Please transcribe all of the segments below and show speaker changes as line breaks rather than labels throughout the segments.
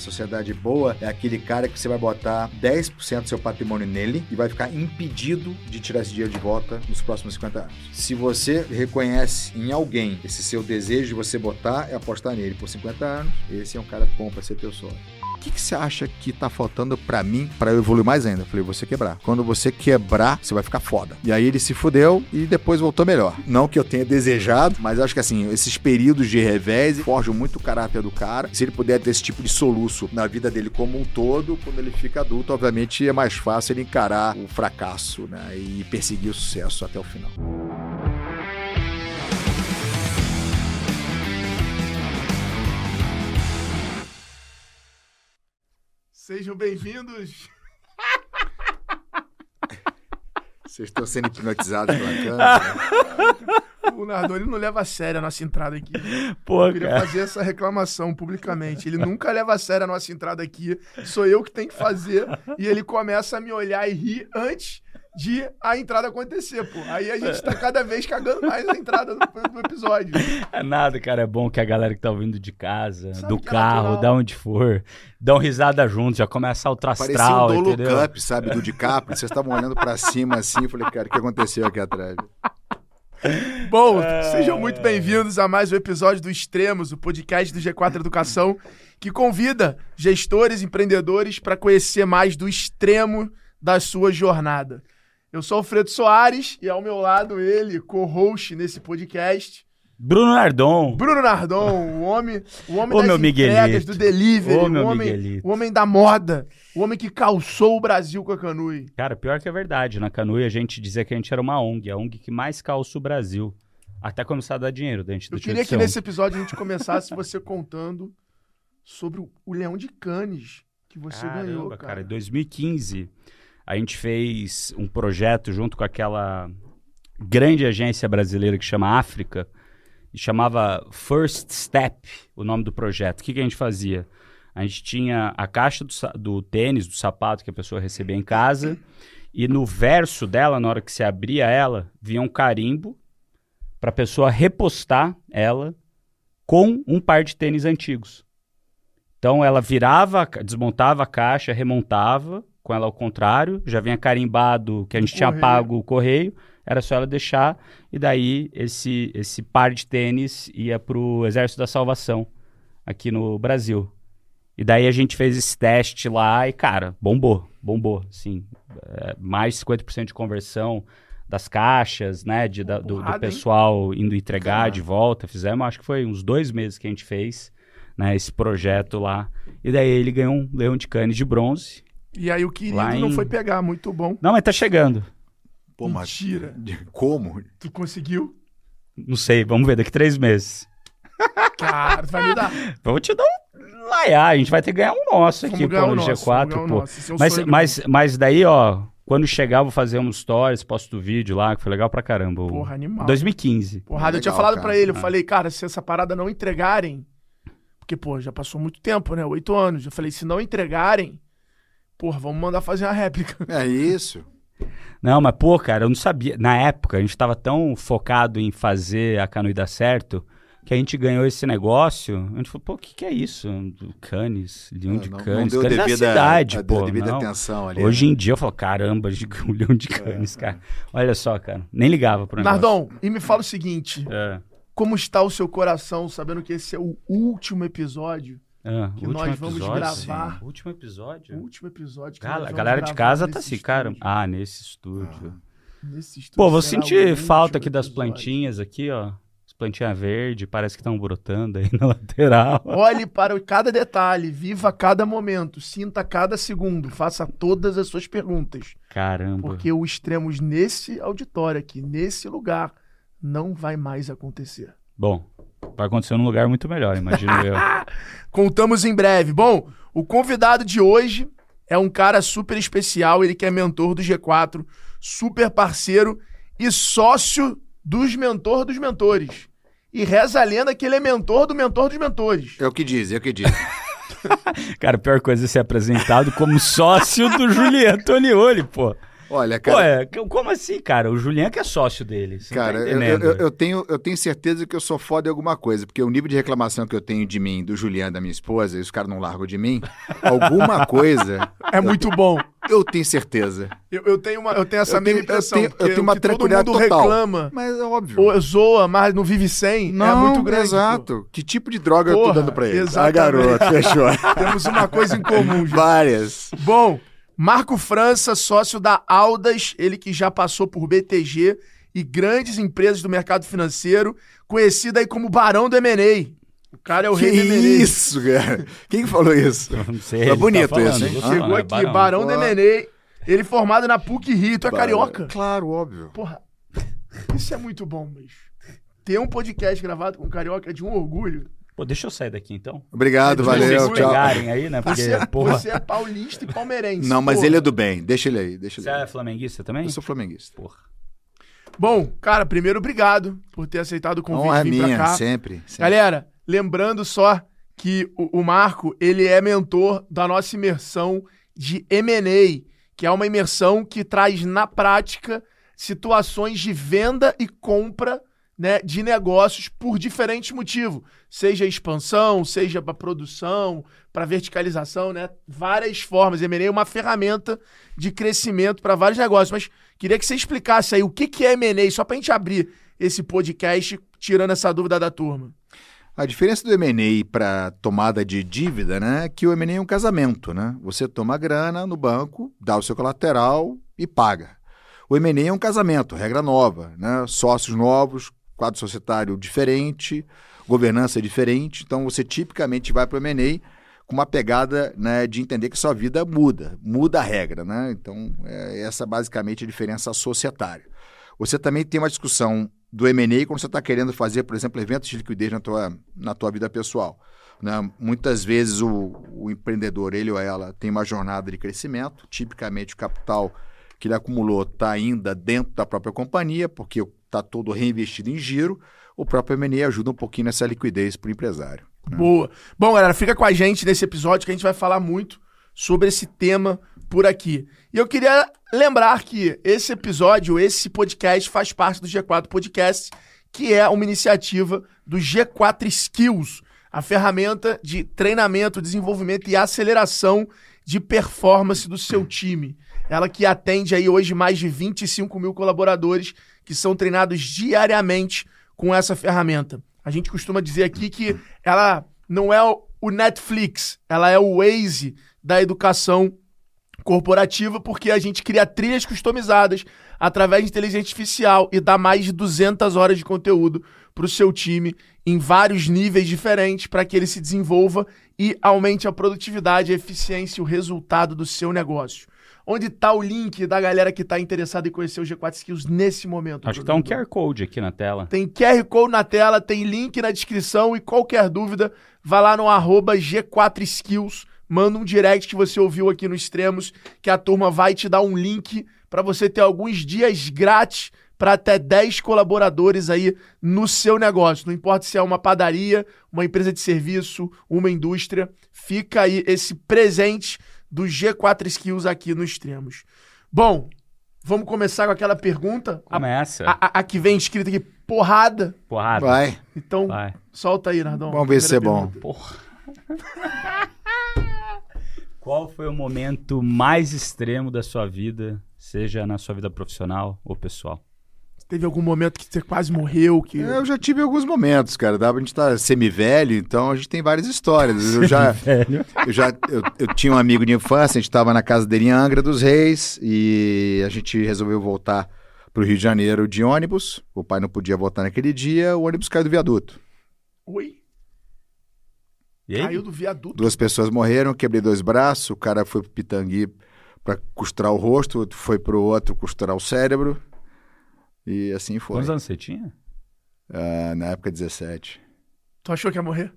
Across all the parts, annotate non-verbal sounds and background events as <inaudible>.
sociedade boa é aquele cara que você vai botar 10% do seu patrimônio nele e vai ficar impedido de tirar esse dinheiro de volta nos próximos 50 anos. Se você reconhece em alguém esse seu desejo de você botar e apostar nele por 50 anos, esse é um cara bom para ser teu sócio que, que você acha que tá faltando para mim para eu evoluir mais ainda? Eu falei, você quebrar. Quando você quebrar, você vai ficar foda. E aí ele se fudeu e depois voltou melhor. Não que eu tenha desejado, mas acho que assim, esses períodos de revés forjam muito o caráter do cara. Se ele puder ter esse tipo de soluço na vida dele como um todo, quando ele fica adulto, obviamente é mais fácil ele encarar o fracasso, né? E perseguir o sucesso até o final.
Sejam bem-vindos.
Vocês estão sendo hipnotizados pela câmera.
O Nardoni não leva a sério a nossa entrada aqui.
Pô,
Eu queria
cara.
fazer essa reclamação publicamente. Ele nunca leva a sério a nossa entrada aqui. Sou eu que tenho que fazer. E ele começa a me olhar e rir antes de a entrada acontecer, pô. Aí a gente tá cada vez cagando mais a entrada do, do episódio. <laughs>
É nada, cara. É bom que a galera que tá ouvindo de casa,
Sabe
do
é
carro,
natural.
da onde for, dão risada junto, já começa a
Parecia
astral,
um Dolo
entendeu?
Cup, sabe, do DiCaprio. Vocês estavam olhando pra cima assim. Eu falei, cara, o que aconteceu aqui atrás?
Bom, sejam muito bem-vindos a mais um episódio do Extremos, o podcast do G4 Educação, que convida gestores, empreendedores para conhecer mais do extremo da sua jornada. Eu sou Alfredo Soares e ao meu lado ele, co-host nesse podcast,
Bruno Nardon.
Bruno Nardon, o homem, o homem <laughs>
Ô,
das
meu
entregas,
Miguelito.
do delivery,
Ô,
o, homem,
Miguelito.
o homem da moda, o homem que calçou o Brasil com a Canui.
Cara, pior que é verdade. Na Canoe a gente dizia que a gente era uma ONG, a ONG que mais calça o Brasil. Até começar a dar dinheiro dentro do
Eu queria que nesse episódio a gente <laughs> começasse você contando sobre o, o Leão de Cannes que você
Caramba,
ganhou,
cara.
cara.
Em 2015, a gente fez um projeto junto com aquela grande agência brasileira que chama África, e chamava First Step, o nome do projeto. O que, que a gente fazia? A gente tinha a caixa do, do tênis, do sapato que a pessoa recebia em casa, e no verso dela, na hora que se abria ela, vinha um carimbo para a pessoa repostar ela com um par de tênis antigos. Então ela virava, desmontava a caixa, remontava com ela ao contrário, já vinha carimbado que a gente tinha
correio.
pago o correio, era só ela deixar e daí esse esse par de tênis ia pro Exército da Salvação aqui no Brasil. E daí a gente fez esse teste lá e cara, bombou, bombou, sim, É, mais de 50% de conversão das caixas, né, de, da- do, do pessoal indo entregar
Caramba.
de volta, fizemos, acho que foi uns dois meses que a gente fez, né, esse projeto lá. E daí ele ganhou um leão de canes de bronze.
E aí o querido
Lá
não
em-
foi pegar, muito bom.
Não, mas tá chegando.
Pô, mas
Mentira.
como?
Tu conseguiu?
Não sei, vamos ver daqui três meses.
Cara, tu vai me dar. <laughs>
Vou te dar um laiá, a gente vai ter que ganhar um nosso aqui,
Vamos
pô,
o
no
nosso,
G4,
vamos ganhar o
pô.
nosso. É o
Mas, mas, mas daí, ó, quando chegar, eu vou fazer uns stories, posto o vídeo lá, que foi legal pra caramba.
Porra, animal.
2015.
Porrada, eu tinha falado
cara.
pra ele, eu
Ah.
falei, cara, se essa parada não entregarem, porque, pô, já passou muito tempo, né? Oito anos. Eu falei, se não entregarem, porra, vamos mandar fazer uma réplica. <laughs>
É isso.
Não, mas pô, cara, eu não sabia. Na época, a gente tava tão focado em fazer a Canoe dar certo que a gente ganhou esse negócio. A gente falou, pô, o que, que é isso? Canes, leão de
não, não deu
Canes é a
devida,
cidade,
a,
pô.
devida
não.
atenção ali.
Hoje
né?
em dia eu falo, caramba, um leão de canes, cara. Olha só, cara. Nem ligava pro negócio.
Nardon, e me fala o seguinte:
É,
como está o seu coração, sabendo que esse é o último episódio?
É,
Que
último
nós vamos
episódio,
gravar.
sim. Último episódio.
Último episódio
a galera de casa tá assim, cara. Ah, nesse estúdio.
Nesse estúdio
Pô, vou sentir falta aqui das
episódio.
plantinhas aqui, ó. As plantinhas verdes, parece que estão brotando aí <laughs> na lateral.
Olhe para cada detalhe, viva cada momento, sinta cada segundo, faça todas as suas perguntas.
Caramba.
Porque o extremos nesse auditório aqui, nesse lugar, não vai mais acontecer.
Bom, vai acontecer num lugar muito melhor, imagino eu. <laughs>
Contamos em breve. Bom, o convidado de hoje é um cara super especial, ele que é mentor do G4, super parceiro e sócio dos mentor dos mentores. E reza a lenda que ele é mentor do mentor dos mentores.
É o que diz, é o que diz. <laughs>
Cara, a pior coisa é ser apresentado como sócio do Julian Antonioli, pô.
Olha,
Pô,
cara,
é, como assim, cara? O Julian que é sócio dele. Você
cara
tá
eu, eu- eu tenho, eu tenho certeza que eu sou foda em alguma coisa, porque o nível de reclamação que eu tenho de mim, do Juliano, da minha esposa, e os caras não largam de mim, <laughs> alguma coisa
É muito bom.
eu tenho certeza.
Eu, eu tenho, uma, eu tenho essa
Eu tenho-
mesma
eu
impressão.
tenho- eu tenho uma
que todo
tranquilidade
mundo
total.
reclama,
Mas é óbvio.
ou zoa, mas não vive sem,
não,
é muito grande. pô.
Exato. Que tipo de droga eu
Porra,
tô dando pra ele? Ah,
exatamente.
garoto, fechou. <laughs>
Temos uma coisa em comum.
Várias.
Bom, Marco França, sócio da Aldas, ele que já passou por BTG e grandes empresas do mercado financeiro, conhecido aí como Barão do M&A. O cara é o
que
rei do M&A.
isso, cara? Quem que falou isso?
Não sei,
Tá
ele
bonito
falando,
esse, hein?
tô
Chegou
é
aqui, Barão, do
Pô.
M&A, ele formado na PUC Rio. Tu é carioca?
Claro, óbvio.
Porra, isso é muito bom, bicho. Ter um podcast gravado com um carioca é de um orgulho.
Pô, deixa eu sair daqui então.
Obrigado, valeu,
vocês
tchau.
pegarem aí, né? Porque,
Você, é-
porra.
você é paulista e palmeirense.
Não, mas
porra.
ele é do bem. Deixa ele aí, deixa ele
Você
aí.
é flamenguista também?
Eu sou flamenguista.
Porra.
Bom, cara, primeiro obrigado por ter aceitado o convite
Honra
vir pra
minha,
cá.
sempre. sempre.
Galera, lembrando só que o, o Marco, ele é mentor da nossa imersão de M&A, que é uma imersão que traz na prática situações de venda e compra né, de negócios por diferentes motivos, seja expansão, seja para produção, para verticalização, né? Várias formas. M&A é uma ferramenta de crescimento para vários negócios. Mas queria que você explicasse aí o que, que é M&A, só para a gente abrir esse podcast, tirando essa dúvida da turma.
A diferença do M&A para tomada de dívida, né, é que o M&A é um casamento, né? Você toma grana no banco, dá o seu colateral e paga. O M&A é um casamento, regra nova, né? Sócios novos, quadro societário diferente, governança diferente. Então você tipicamente vai para o M&A com uma pegada né, de entender que sua vida muda, muda a regra, né? Então é essa basicamente a diferença societária. Você também tem uma discussão do M&A quando você está querendo fazer, por exemplo, eventos de liquidez na tua, na tua vida pessoal. Né? Muitas vezes o, o empreendedor, ele ou ela, tem uma jornada de crescimento. Tipicamente o capital que ele acumulou está ainda dentro da própria companhia, porque está todo reinvestido em giro. O próprio M&A ajuda um pouquinho nessa liquidez para o empresário.
Boa. Bom, galera, fica com a gente nesse episódio que a gente vai falar muito sobre esse tema por aqui. E eu queria lembrar que esse episódio, esse podcast faz parte do G4 Podcast, que é uma iniciativa do G4 Skills, a ferramenta de treinamento, desenvolvimento e aceleração de performance do seu time. Ela que atende aí hoje mais de 25 mil colaboradores que são treinados diariamente com essa ferramenta. A gente costuma dizer aqui que ela não é o Netflix, ela é o Waze da educação corporativa, porque a gente cria trilhas customizadas através de inteligência artificial e dá mais de 200 horas de conteúdo para o seu time em vários níveis diferentes para que ele se desenvolva e aumente a produtividade, a eficiência e o resultado do seu negócio. Onde está o link da galera que está interessada em conhecer o G4 Skills nesse momento?
Acho que tá um? QR Code aqui na tela.
Tem QR Code na tela, tem link na descrição e qualquer dúvida, vá lá no arroba G4Skills, manda um direct que você ouviu aqui no Extremos, que a turma vai te dar um link para você ter alguns dias grátis para até 10 colaboradores aí no seu negócio. Não importa se é uma padaria, uma empresa de serviço, uma indústria, fica aí esse presente do G4 Skills aqui no Extremos. Bom, vamos começar com aquela pergunta.
Começa.
a, a- a que vem escrita aqui, porrada.
Porrada.
Vai,
Então,
Vai.
solta aí, Nardão.
vamos ver se é bom.
Porra. <laughs> Qual foi o momento mais extremo da sua vida, seja na sua vida profissional ou pessoal?
Teve algum momento que você quase morreu? Que...
Eu já tive alguns momentos, cara. Dá pra gente estar semi-velho, então a gente tem várias histórias. Eu já, eu já eu, eu tinha um amigo de infância, a gente estava na casa dele em Angra dos Reis e a gente resolveu voltar para o Rio de Janeiro de ônibus. O pai não podia voltar naquele dia, o ônibus caiu do viaduto.
Oi?
E aí?
Caiu do viaduto.
Duas pessoas morreram, quebrei dois braços, o cara foi pro Pitangui para costurar o rosto, o outro foi pro outro costurar o cérebro. E assim foi.
Quantos anos você tinha?
Ah, na época 17.
Tu achou que ia morrer?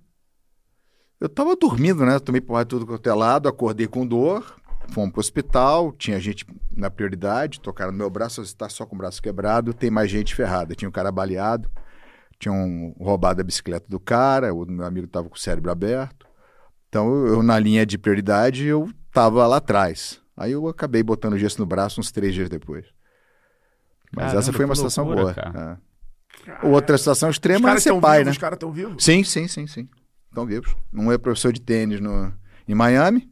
Eu tava dormindo, né? Tomei porra tudo quanto é lado, acordei com dor, fomos pro hospital, tinha gente na prioridade, tocaram no meu braço, você tá só com o braço quebrado, tem mais gente ferrada. Tinha um cara baleado, tinham roubado a bicicleta do cara, o meu amigo tava com o cérebro aberto. Então, eu, na linha de prioridade, eu tava lá atrás. Aí eu acabei botando gesso no braço uns três dias depois. Mas
Caramba,
essa foi uma situação
loucura,
boa. é. Outra situação extrema é ser pai,
vivos,
né?
os caras estão vivos?
Sim, sim, sim, sim. Estão vivos. Um é professor de tênis no, em Miami,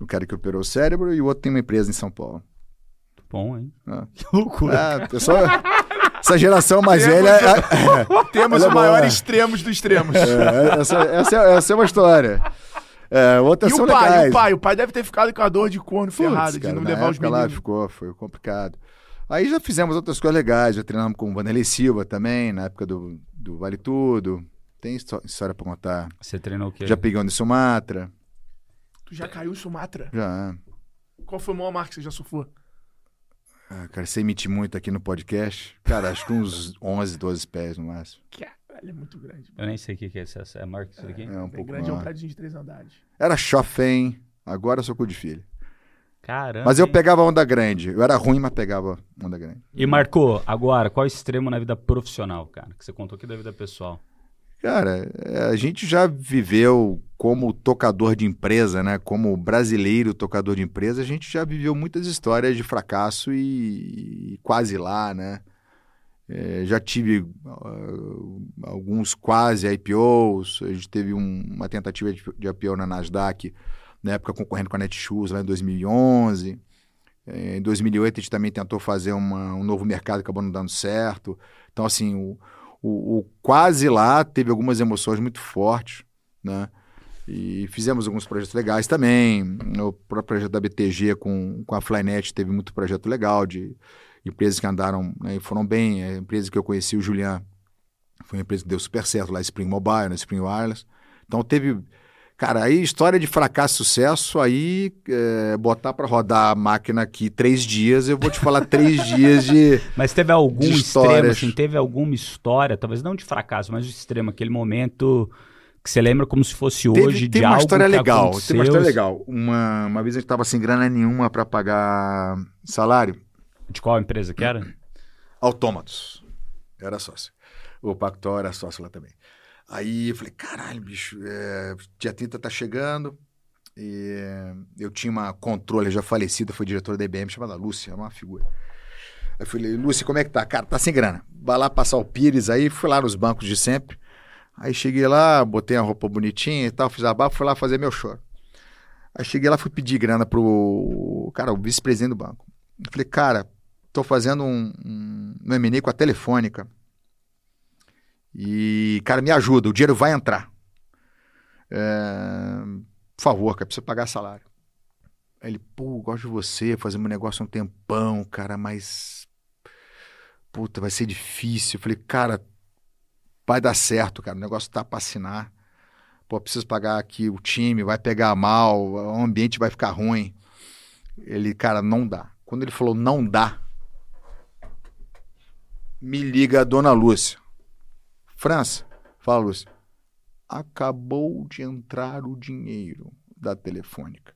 o cara que operou o cérebro, e o outro tem uma empresa em São Paulo.
Bom, hein?
Ah.
Que loucura.
É, pessoa, essa geração mais
Temos-
velha. É, <laughs>
Temos
Ela
o
é
maior extremos dos extremos.
é, essa, essa, é- essa é uma história. É, outras
E
são
o pai,
legais.
o pai, o pai deve ter ficado com a dor de corno
Putz,
ferrado, de
cara,
não
na
levar os
época lá
meninos.
ficou, foi complicado. Aí já fizemos outras coisas legais, já treinamos com o Vanderlei Silva também, na época do, do Vale Tudo. Tem histó- história pra contar.
Você treinou o quê?
Já peguei um de Sumatra,
Tu já caiu em Sumatra?
já.
Qual foi o maior mar que você já surfou?
Ah, cara, sem mentir muito aqui no podcast. Cara, acho que uns <laughs> 11, 12 pés no máximo.
Caralho, é muito grande.
Eu nem sei o que que é isso. É Mark isso aqui?
É um
Bem
pouco
grande, é um
maior.
prédio de três andares.
Era chofém, agora eu sou cu de filho.
Caramba.
Mas eu pegava onda grande. Eu era ruim, mas pegava onda grande.
E marcou, agora, qual o extremo na vida profissional, cara? Que você contou aqui da vida pessoal.
Cara, é, a gente já viveu como tocador de empresa, né? Como brasileiro tocador de empresa, a gente já viveu muitas histórias de fracasso e, e quase lá, né? É, já tive ah, alguns quase IPOs, a gente teve um- uma tentativa de, de IPO na Nasdaq, na época concorrendo com a Netshoes lá em 2011. É, em 2008 a gente também tentou fazer uma- um novo mercado, acabou não dando certo. Então, assim, o, o, o quase lá teve algumas emoções muito fortes, né? E fizemos alguns projetos legais também. O próprio projeto da BTG com, com a Flynet teve muito projeto legal de empresas que andaram né, e foram bem. A empresa que eu conheci, o Julian, foi uma empresa que deu super certo lá, Spring Mobile, né, Spring Wireless. Então teve. Cara, aí história de fracasso e sucesso, aí é, botar para rodar a máquina aqui três dias, eu vou te falar três <laughs> dias de.
Mas teve algum
De
extremo, assim, teve alguma história, talvez não de fracasso, mas de extremo, aquele momento que você lembra como se fosse hoje
Teve,
de
tem uma
algo
história
que
legal.
aconteceu.
Tem uma história legal. Uma, uma vez a gente tava sem grana nenhuma para pagar salário.
De qual empresa que era?
Autômatos. Era sócio. O Pacto era sócio lá também. Aí eu falei, caralho, bicho, é, dia 30 tá chegando. E é, eu tinha uma controle já falecida, foi diretora da IBM, chamada Lúcia, era uma figura. Aí eu falei, Lúcia, como é que tá? Cara, tá sem grana. Vai lá passar o Pires aí, fui lá nos bancos de sempre. Aí cheguei lá, botei a roupa bonitinha e tal, fiz a barba, fui lá fazer meu choro. Aí cheguei lá, fui pedir grana pro cara, o vice-presidente do banco. Eu falei, cara, tô fazendo um, um, um com a Telefônica. E, cara, me ajuda, o dinheiro vai entrar. É, por favor, cara, precisa pagar salário. Aí ele, pô, gosto de você, fazendo um negócio há um tempão, cara, mas. Puta, vai ser difícil. Eu falei, cara, vai dar certo, cara, o negócio tá pra assinar. Pô, preciso pagar aqui o time, vai pegar mal, o ambiente vai ficar ruim. Ele, cara, não dá. Quando ele falou não dá, me liga a dona Lúcia. França, fala Lúcia. Acabou de entrar o dinheiro da telefônica.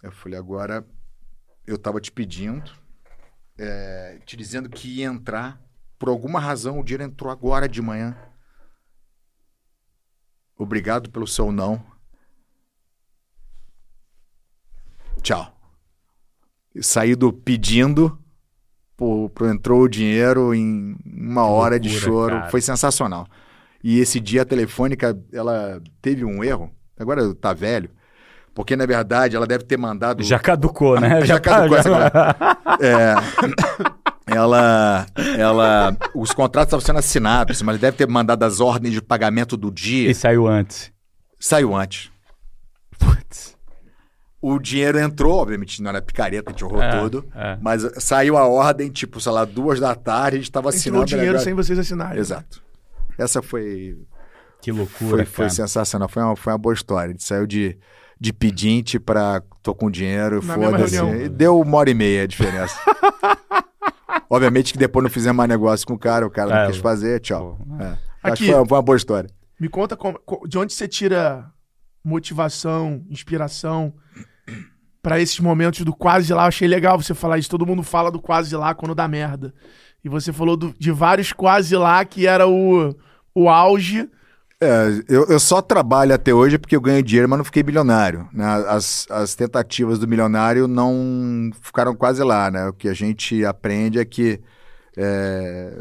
Eu falei, agora eu estava te pedindo, é, te dizendo que ia entrar. Por alguma razão o dinheiro entrou agora de manhã. Obrigado pelo seu não. Tchau. E saí do pedindo, pro entrou o dinheiro em uma hora de
loucura,
choro.
cara.
Foi sensacional. E esse dia a telefônica, ela teve um erro. Agora tá velho. Porque, na verdade, ela deve ter mandado.
Já caducou, né? <laughs>
Já caducou essa É, <coughs> ela, ela, os contratos estavam sendo assinados, mas deve ter mandado as ordens de pagamento do dia.
E saiu antes.
Saiu antes.
Putz.
O dinheiro entrou, obviamente não era picareta, a gente honrou
É,
tudo.
é.
Mas saiu a ordem, tipo, sei lá, duas da tarde, a gente estava
Entrou
assinando.
o dinheiro sem vocês assinarem.
Exato. Essa foi,
Que loucura,
foi, foi sensacional, foi uma, foi uma boa história. A gente saiu de, de pedinte para tô com dinheiro, foda-se. E Deu uma hora e meia a diferença. <laughs> Obviamente que depois não fizemos mais negócio com o cara, o cara não
É,
quis fazer, tchau.
Pô,
É.
Aqui.
Acho que foi uma, foi uma boa história.
Me conta como- co- de onde você tira motivação, inspiração pra esses momentos do quase lá. Eu achei legal você falar isso. Todo mundo fala do quase lá quando dá merda. E você falou do- de vários quase lá que era o, o auge.
É, eu, eu só trabalho até hoje porque eu ganho dinheiro, mas não fiquei bilionário. Né? As, as tentativas do milionário não ficaram quase lá, né? O que a gente aprende é que é,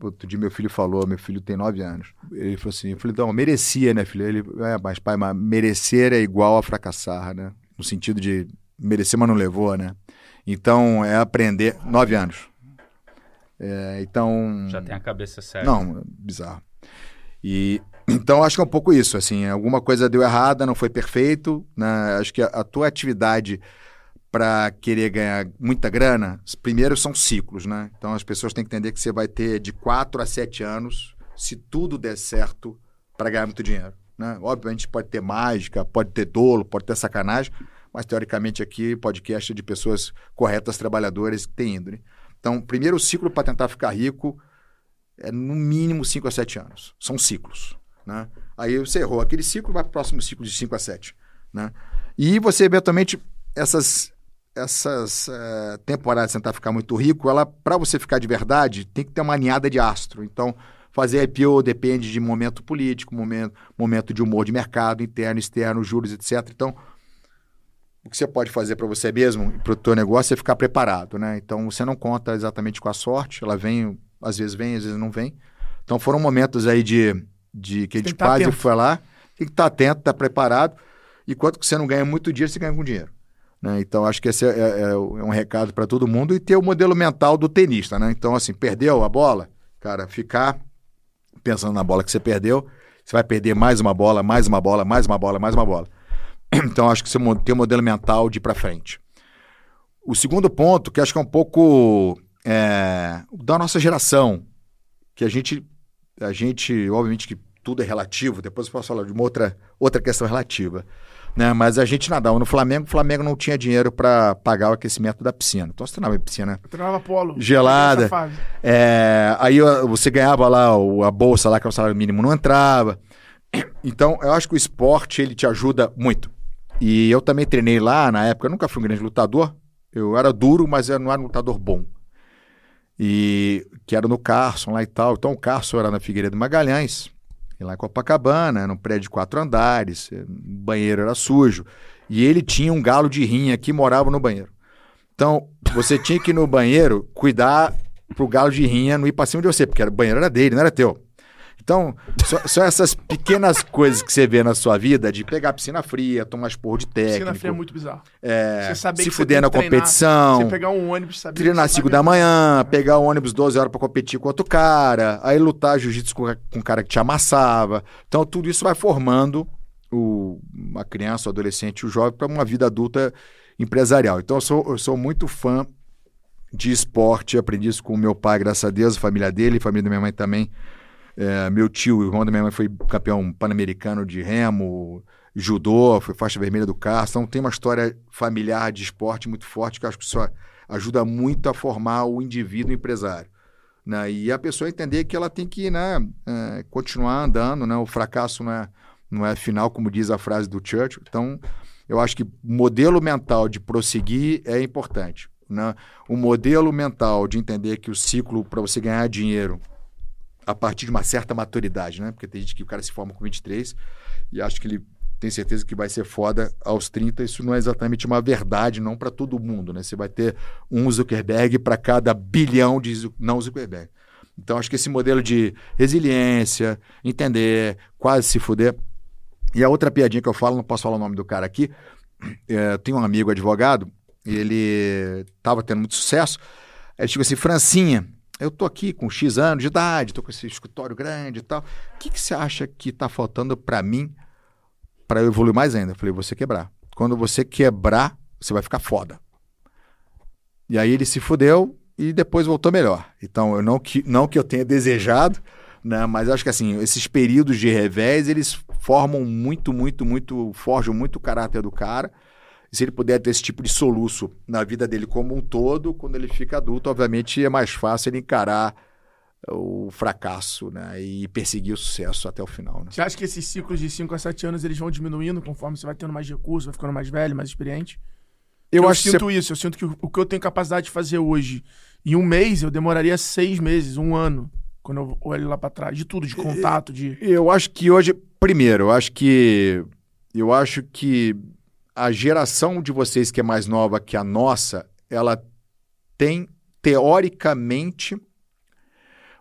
outro dia meu filho falou, meu filho tem nove anos. Ele falou assim, eu falei, não, merecia, né, filho? Ele, é, mas pai, mas merecer é igual a fracassar, né? No sentido de merecer, mas não levou, né? Então é aprender. Nove anos. É, então.
Já tem a cabeça certa.
Não, bizarro. E então acho que é um pouco isso, assim, alguma coisa deu errada, não foi perfeito, né? Acho que a, a tua atividade para querer ganhar muita grana, primeiro são ciclos, né? Então as pessoas têm que entender que você vai ter de 4 a 7 anos, se tudo der certo, para ganhar muito dinheiro. Né? Obviamente pode ter mágica, pode ter dolo, pode ter sacanagem, mas teoricamente aqui podcast é de pessoas corretas, trabalhadoras que têm índole. Então, primeiro ciclo para tentar ficar rico é no mínimo 5 a 7 anos. São ciclos. Né? Aí você errou aquele ciclo, vai para o próximo ciclo de 5 a 7. Né? E você, eventualmente, essas, essas uh, temporadas de tentar ficar muito rico, ela para você ficar de verdade, tem que ter uma ninhada de astro. Então, fazer IPO depende de momento político, momento, momento de humor de mercado, interno, externo, juros, etc. Então, o que você pode fazer para você mesmo e para o teu negócio é ficar preparado, né? Então, você não conta exatamente com a sorte, ela vem, às vezes vem, às vezes não vem. Então, foram momentos aí de de que a gente tá quase foi lá, tem que estar tá atento, estar tá preparado. E quanto que você não ganha muito dinheiro, você ganha com dinheiro. Né? Então, acho que esse é, é, é um recado para todo mundo e ter o modelo mental do tenista. Né? Então, assim, perdeu a bola, cara, ficar pensando na bola que você perdeu, você vai perder mais uma bola, mais uma bola, mais uma bola, mais uma bola. <clears throat> Então, acho que você tem um modelo mental de ir para frente. O segundo ponto, que acho que é um pouco é, da nossa geração, que a gente a gente, obviamente que tudo é relativo, depois eu posso falar de uma outra, outra questão relativa. Né? Mas a gente nadava no Flamengo, o Flamengo não tinha dinheiro para pagar o aquecimento da piscina. Então você treinava em piscina
eu treinava polo,
gelada. É, aí você ganhava lá a bolsa lá, que é o salário mínimo, não entrava. Então eu acho que o esporte ele te ajuda muito. E eu também treinei lá na época, eu nunca fui um grande lutador. Eu era duro, mas eu não era um lutador bom e que era no Carson lá e tal. Então o Carson era na Figueiredo Magalhães, lá em Copacabana, era um prédio de quatro andares, o banheiro era sujo. E ele tinha um galo de rinha que morava no banheiro. Então, você tinha que ir no banheiro cuidar pro galo de rinha não ir pra cima de você, porque o banheiro era dele, não era teu. Então, só, só, essas pequenas coisas que você vê na sua vida, de pegar a piscina fria, tomar esporro de técnico. Piscina fria
é muito bizarro.
É, se fuder na treinar, competição. Você
pegar um ônibus, saber
Treinar às 5 da manhã, pegar o ônibus 12 horas para competir com outro cara, aí lutar jiu-jitsu com, com um cara que te amassava. Então, tudo isso vai formando o, uma criança, o adolescente, o jovem para uma vida adulta empresarial. Então, eu sou, eu sou muito fã de esporte, aprendi isso com o meu pai, graças a Deus, a família dele, a família da minha mãe também é, meu tio, o irmão da minha mãe, foi campeão pan-americano de remo, judô, foi faixa vermelha do carro. Então tem uma história familiar de esporte muito forte que eu acho que isso ajuda muito a formar o indivíduo empresário. Né? E a pessoa entender que ela tem que né, é, continuar andando, né? o fracasso não é, não é final, como diz a frase do Churchill. Então, eu acho que modelo mental de prosseguir é importante. Né? O modelo mental de entender que o ciclo para você ganhar dinheiro a partir de uma certa maturidade, né? Porque tem gente que o cara se forma com 23 e acha que ele tem certeza que vai ser foda aos 30. Isso não é exatamente uma verdade, não para todo mundo, né? Você vai ter um Zuckerberg para cada bilhão de não Zuckerberg. Então, acho que esse modelo de resiliência, entender, quase se fuder. E a outra piadinha que eu falo, não posso falar o nome do cara aqui, é, tem um amigo advogado, ele estava tendo muito sucesso. Ele chegou assim, Francinha, eu tô aqui com X anos de idade, tô com esse escritório grande e tal. O que, que você acha que está faltando para mim para eu evoluir mais ainda? Eu falei, você quebrar. Quando você quebrar, você vai ficar foda. E aí ele se fudeu e depois voltou melhor. Então, eu não que, não que eu tenha desejado, né? Mas acho que assim, esses períodos de revés, eles formam muito, muito, muito, forjam muito o caráter do cara e se ele puder ter esse tipo de soluço na vida dele como um todo, quando ele fica adulto, obviamente é mais fácil ele encarar o fracasso né, e perseguir o sucesso até o final. Né?
Você acha que esses ciclos de 5 a 7 anos eles vão diminuindo conforme você vai tendo mais recursos, vai ficando mais velho, mais experiente? Eu, eu sinto você... isso, eu sinto que o que eu tenho capacidade de fazer hoje em um mês, eu demoraria seis meses, um ano. Quando eu olho lá pra trás, de tudo, de contato, de.
Eu acho que hoje, primeiro, eu acho que eu acho que a geração de vocês que é mais nova que a nossa, ela tem teoricamente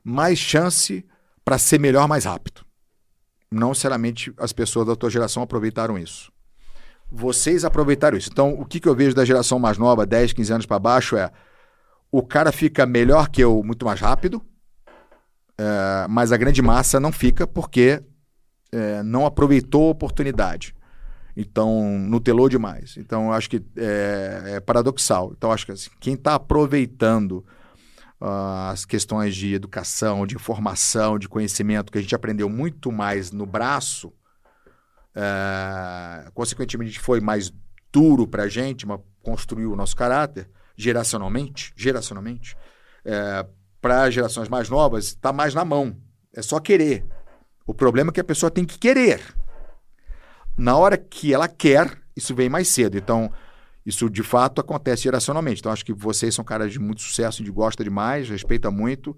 mais chance para ser melhor mais rápido. Não necessariamente as pessoas da tua geração aproveitaram isso. Vocês aproveitaram isso. Então, o que, que eu vejo da geração mais nova, 10, 15 anos para baixo, é o cara fica melhor que eu muito mais rápido, é, mas a grande massa não fica porque é, não aproveitou a oportunidade. Então, nutelou demais. Então, eu acho que é, é paradoxal. Então, acho que assim, quem está aproveitando uh, as questões de educação, de informação, de conhecimento, que a gente aprendeu muito mais no braço, uh, consequentemente foi mais duro para a gente, mas construiu o nosso caráter geracionalmente, geracionalmente, é, para gerações mais novas, está mais na mão. É só querer. O problema é que a pessoa tem que querer. Na hora que ela quer, isso vem mais cedo. Então, isso de fato acontece geracionalmente. Então, acho que vocês são caras de muito sucesso, de gosta demais, respeita muito,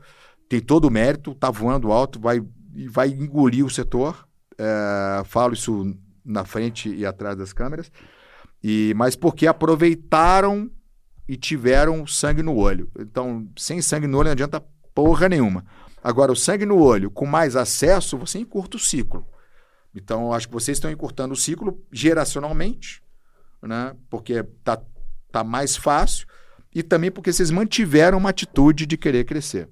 tem todo o mérito, está voando alto, vai, vai engolir o setor. É, falo isso na frente e atrás das câmeras. E, mas porque aproveitaram e tiveram sangue no olho. Então, sem sangue no olho não adianta porra nenhuma. Agora, o sangue no olho, com mais acesso, você encurta o ciclo. Então, eu acho que vocês estão encurtando o ciclo geracionalmente, né? porque tá, tá mais fácil, e também porque vocês mantiveram uma atitude de querer crescer.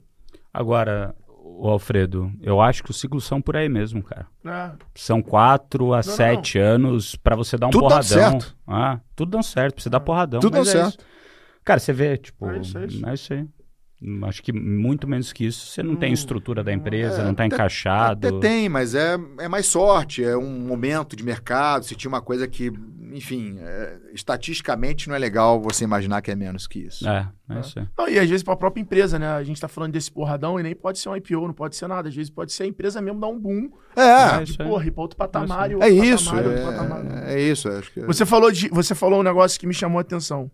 Agora, o Alfredo, eu acho que os ciclos são por aí mesmo, cara.
É.
São quatro a não, sete não. anos para você dar um
tudo
porradão.
Dando certo.
Ah, tudo dando certo, pra você dar porradão.
Tudo dando
é
certo.
Isso. Cara, você vê, tipo.
É isso, é isso.
É isso aí. Acho que muito menos que isso. Você não tem
Hum,
estrutura da empresa,
é,
não tá
até-
encaixado.
Até tem, mas é, é mais sorte, é um momento de mercado, se tinha uma coisa que, enfim, é, estatisticamente não é legal você imaginar que é menos que isso.
É, é isso aí.
Não, e às vezes pra própria empresa, né? A gente tá falando desse porradão e nem pode ser um IPO, não pode ser nada. Às vezes pode ser a empresa mesmo dar um boom.
É,
É
de,
isso aí.
porra, ir pra outro patamar e
é isso,
patamar, e outro patamar.
é, é isso. Acho que
Você falou, de, você falou um negócio que me chamou a atenção.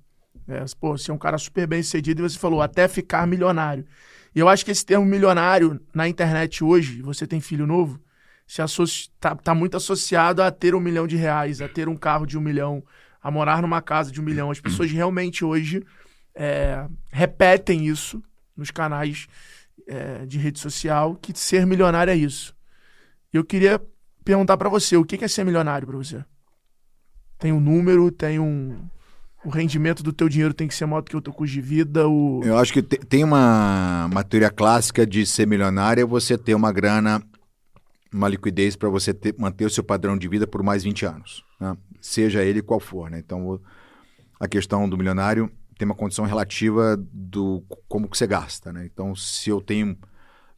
É, pô, você é um cara super bem sucedido e você falou até ficar milionário. E eu acho que esse termo milionário na internet hoje, você tem filho novo, se associa, tá, tá muito associado a ter um milhão de reais, a ter um carro de um milhão, a morar numa casa de um milhão. As pessoas realmente hoje é, repetem isso nos canais é, de rede social, que ser milionário é isso. Eu queria perguntar pra você, o que é ser milionário pra você? Tem um número, tem um. O rendimento do teu dinheiro tem que ser maior do que o teu custo de vida. O...
Eu acho que te- tem uma, uma teoria clássica de ser milionário é você ter uma grana, uma liquidez para você ter- manter o seu padrão de vida por mais 20 anos, né? seja ele qual for. Né? Então, a questão do milionário tem uma condição relativa do como que você gasta. Né? Então, se eu tenho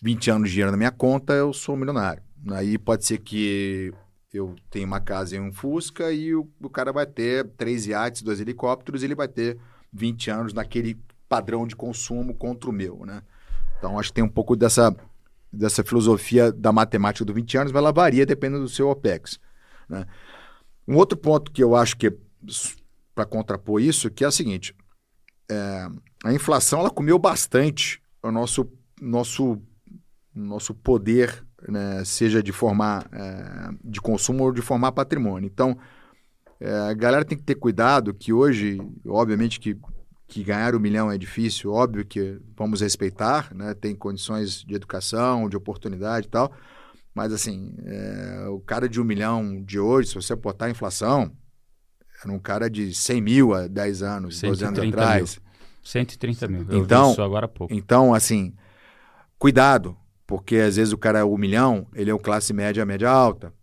20 anos de dinheiro na minha conta, eu sou milionário. Aí pode ser que eu tenha uma casa e um Fusca e o, o cara vai ter três iates, dois helicópteros, ele vai ter 20 anos naquele padrão de consumo contra o meu, né? Então, acho que tem um pouco dessa, dessa filosofia da matemática do 20 anos, mas ela varia dependendo do seu OPEX. Né? Um outro ponto que eu acho que, para contrapor isso, que é o seguinte, é, a inflação ela comeu bastante o nosso, nosso, nosso poder, né, seja de formar é, de consumo ou de formar patrimônio. Então, é, a galera tem que ter cuidado que hoje, obviamente que, que ganhar um milhão é difícil, óbvio que vamos respeitar, né, tem condições de educação, de oportunidade e tal, mas assim, é, o cara de um milhão de hoje, se você botar a inflação, era um cara de 100 mil há 10 anos, 12 anos
130
atrás.
130 mil. Eu
Então-
agora há pouco.
Então, assim, cuidado, porque às vezes o cara é um milhão, ele é um classe média, média alta.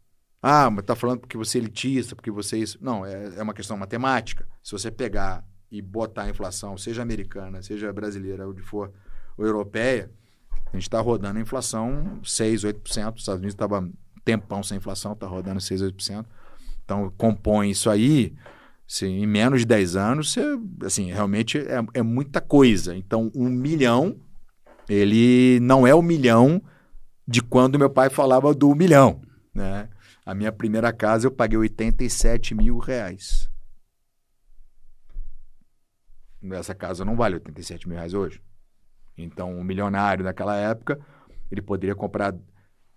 Ah, mas tá falando porque você é elitista, porque você é isso. Não, é, é uma questão matemática. Se você pegar e botar a inflação, seja americana, seja brasileira, onde for, ou europeia, a gente está rodando a inflação 6, 8%. Os Estados Unidos estava tempão sem inflação, está rodando 6, 8%. Então, compõe isso aí, assim, em menos de 10 anos, você, assim, realmente é, é muita coisa. Então, um milhão, ele não é o milhão de quando meu pai falava do milhão, né? A minha primeira casa eu paguei 87 mil reais. Essa casa não vale 87 mil reais hoje. Então, um milionário naquela época Ele poderia comprar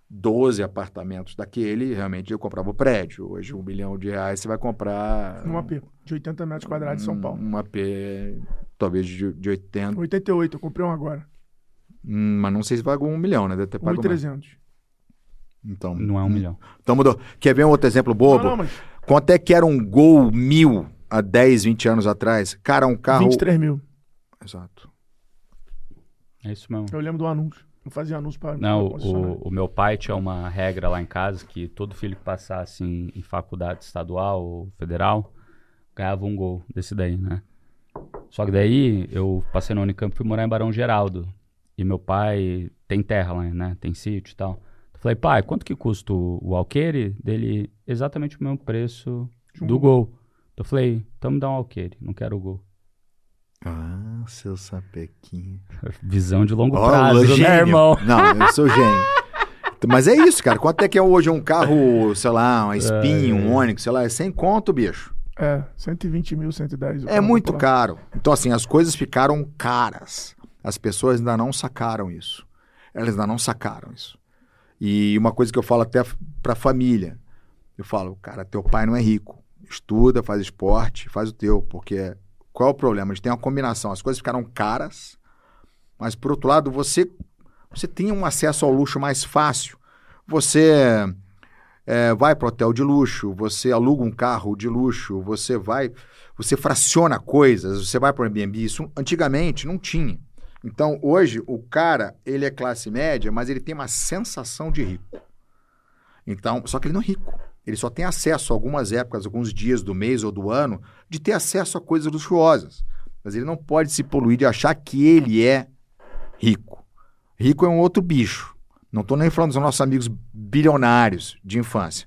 12 apartamentos daquele, realmente eu comprava o prédio. Hoje, um bilhão de reais você vai comprar.
Um AP de 80 metros quadrados em São Paulo.
Um AP, talvez de, de 80.
88, eu comprei um agora.
Hum, mas não sei se pagou um milhão, né? Deve ter pago mais.
1.300.
Então,
Não é um milhão.
então mudou. Quer ver um outro exemplo bobo?
Não, não, mas
Quanto é que era um Gol mil há 10, 20 anos atrás? Cara, um carro.
23 mil.
Exato.
É isso mesmo.
Eu lembro do anúncio. Eu fazia anúncio para
Não, o, o meu pai tinha uma regra lá em casa que todo filho que passasse em, em faculdade estadual ou federal ganhava um gol desse daí, né? Só que daí eu passei na Unicamp e fui morar em Barão Geraldo. E meu pai tem terra lá, né? Tem sítio e tal. Eu falei, pai, quanto que custa o, o alqueire? Dele, exatamente o mesmo preço
um
do gol. Eu falei, então me dá um alqueire, não quero o gol.
Ah, seu sapequinho. <laughs>
Visão de longo
Ó,
prazo,
gênio.
né, irmão?
Não, eu sou gênio. <laughs> Mas é isso, cara. Quanto é que é hoje um carro, sei lá, uma Spin, um Onix, sei lá, é 100 conto, bicho.
É, 120 mil, 110. o
É
cara
muito caro. Então, assim, as coisas ficaram caras. As pessoas ainda não sacaram isso. Elas ainda não sacaram isso. E uma coisa que eu falo até f- pra família. Eu falo, cara, teu pai não é rico. Estuda, faz esporte, faz o teu. Porque qual é o problema? A gente tem uma combinação. As coisas ficaram caras, mas por outro lado, você, você tem um acesso ao luxo mais fácil. Você é, vai para hotel de luxo, você aluga um carro de luxo, você vai, você fraciona coisas, você vai para o Airbnb. Isso antigamente não tinha. Então hoje o cara ele é classe média, mas ele tem uma sensação de rico. Então, só que ele não é rico. Ele só tem acesso a algumas épocas, alguns dias do mês ou do ano, de ter acesso a coisas luxuosas. Mas ele não pode se poluir de achar que ele é rico. Rico é um outro bicho. Não estou nem falando dos nossos amigos bilionários de infância.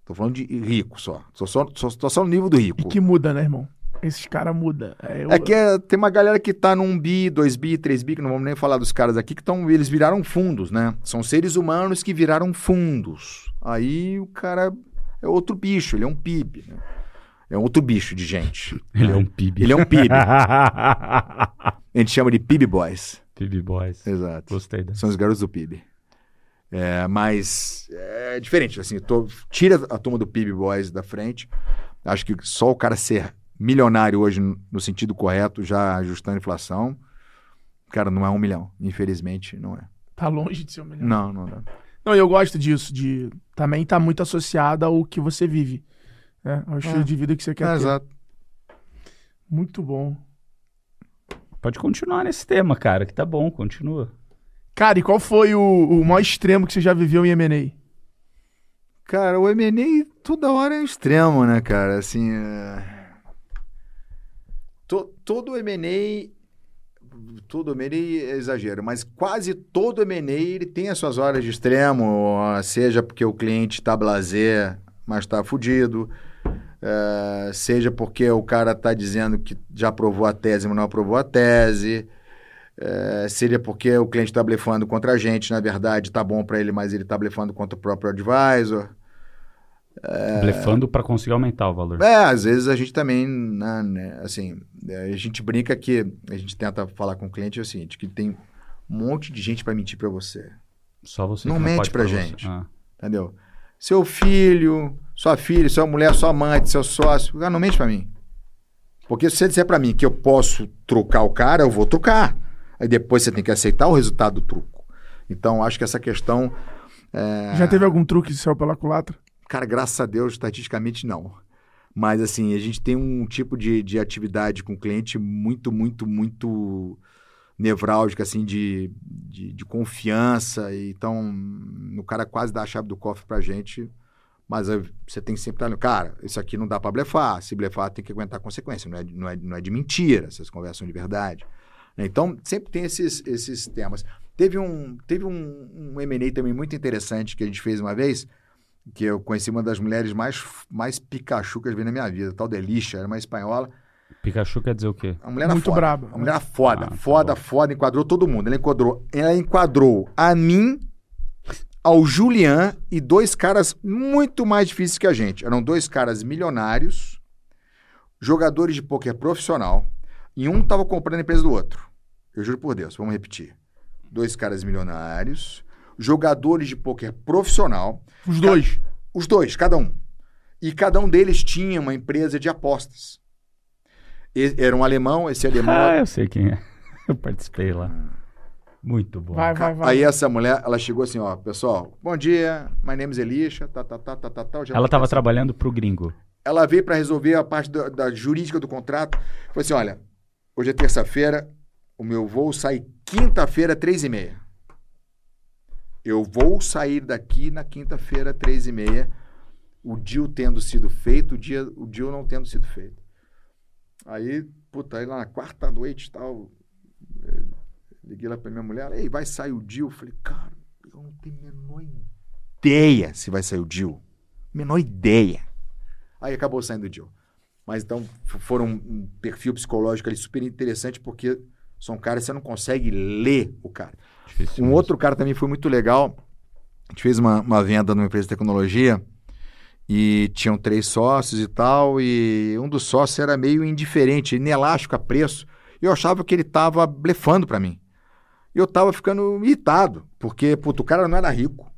Estou falando de rico só. Estou só, só, só no nível do rico.
E que muda, né, irmão? Esses caras mudam. É, eu-
É que é- tem uma galera que tá num bi, dois bi, três bi, que não vamos nem falar dos caras aqui, que tão, eles viraram fundos, né? São seres humanos que viraram fundos. Aí o cara é outro bicho, ele é um PIB, né? É um outro bicho de gente. <laughs>
Ele é um PIB.
Ele <laughs> é um PIB. A gente chama de PIB Boys.
PIB Boys.
Exato.
Gostei dessa.
São os garotos do PIB. É, mas é diferente, assim, tô- tira a turma do PIB Boys da frente. Acho que só o cara ser milionário hoje, no sentido correto, já ajustando a inflação, cara, não é um milhão. Infelizmente, não é.
Tá longe de ser um milhão.
Não, não dá.
Não, eu gosto disso, de também tá muito associado ao que você vive. Né? Ao estilo
É.
de vida que você quer
É,
ter.
exato.
Muito bom.
Pode continuar nesse tema, cara, que tá bom, continua.
Cara, e qual foi o, o maior extremo que você já viveu em M&A?
Cara, o M&A toda hora é extremo, né, cara? Assim, é... to- todo M&A, todo M&A é exagero, mas quase todo M&A ele tem as suas horas de extremo, seja porque o cliente está blazer, mas está fudido, é, seja porque o cara está dizendo que já aprovou a tese, mas não aprovou a tese, é, seria porque o cliente está blefando contra a gente, na verdade está bom para ele, mas ele está blefando contra o próprio advisor.
Blefando pra conseguir aumentar o valor.
É, às vezes a gente também, né, né, assim, é, a gente brinca que a gente tenta falar com o cliente é o seguinte, que tem um monte de gente para mentir para você,
Só você
Não
que
mente
você.
gente.
Ah.
entendeu? Seu filho, sua filha, sua mulher, sua mãe, seu sócio, não mente para mim. Porque se você disser para mim que eu posso trocar o cara, eu vou trocar. Aí depois você tem que aceitar o resultado do truco. Então, acho que essa questão... é,
Já teve algum truque que saiu pela culatra?
Cara, graças a Deus, estatisticamente não. Mas, assim, a gente tem um tipo de, de atividade com o cliente muito, muito, muito nevrálgica, assim, de, de, de confiança. E, Então, o cara quase dá a chave do cofre pra gente, mas você tem que sempre estar... Cara, isso aqui não dá pra blefar. Se blefar, tem que aguentar a consequência. Não é, não é, não é de mentira, essas conversas de verdade. Então, sempre tem esses, esses temas. Teve um, teve um, um M&A também muito interessante que a gente fez uma vez, que eu conheci uma das mulheres mais, mais Pikachu que eu vi na minha vida, tal Delícia, era uma espanhola.
Pikachu quer dizer o quê?
Uma mulher era
Muito
foda.
braba.
Uma mulher era foda,
Ah, tá
foda,
bom.
foda, enquadrou todo mundo. Ela enquadrou, ela enquadrou a mim, ao Julian e dois caras muito mais difíceis que a gente. Eram dois caras milionários, jogadores de pôquer profissional, e um tava comprando a empresa do outro. Eu juro por Deus, vamos repetir. dois caras milionários, jogadores de pôquer profissional,
Os dois.
os dois, cada um. E cada um deles tinha uma empresa de apostas. E- era um alemão, esse alemão.
Ah, eu sei quem é. <laughs> Eu participei lá. Muito bom.
Vai, vai, vai.
Aí essa mulher, ela chegou assim, ó, pessoal, bom dia, my name is Elisha, tá, tá, tá, tá, tá, tá.
Ela estava trabalhando pro gringo.
Ela veio para resolver a parte da, da jurídica do contrato. Falou assim, olha, hoje é terça-feira, o meu voo sai quinta-feira, três e meia. Eu vou sair daqui na quinta-feira, três e meia, o deal tendo sido feito, o, dia, o deal não tendo sido feito. Aí, puta, aí lá na quarta noite e tal, eh, liguei lá pra minha mulher, ei, vai sair o deal? Eu falei, cara, eu não tenho a menor ideia se vai sair o deal. Menor ideia. Aí acabou saindo o deal. Mas então foram um perfil psicológico ali super interessante, porque são caras que você não consegue ler o cara.
Difícil
Um
mesmo.
outro cara também foi muito legal. A gente fez uma, uma venda numa empresa de tecnologia e tinham três sócios e tal, e um dos sócios era meio indiferente, inelástico a preço. E eu achava que ele tava blefando para mim. E eu tava ficando irritado, porque, puto, o cara não era rico.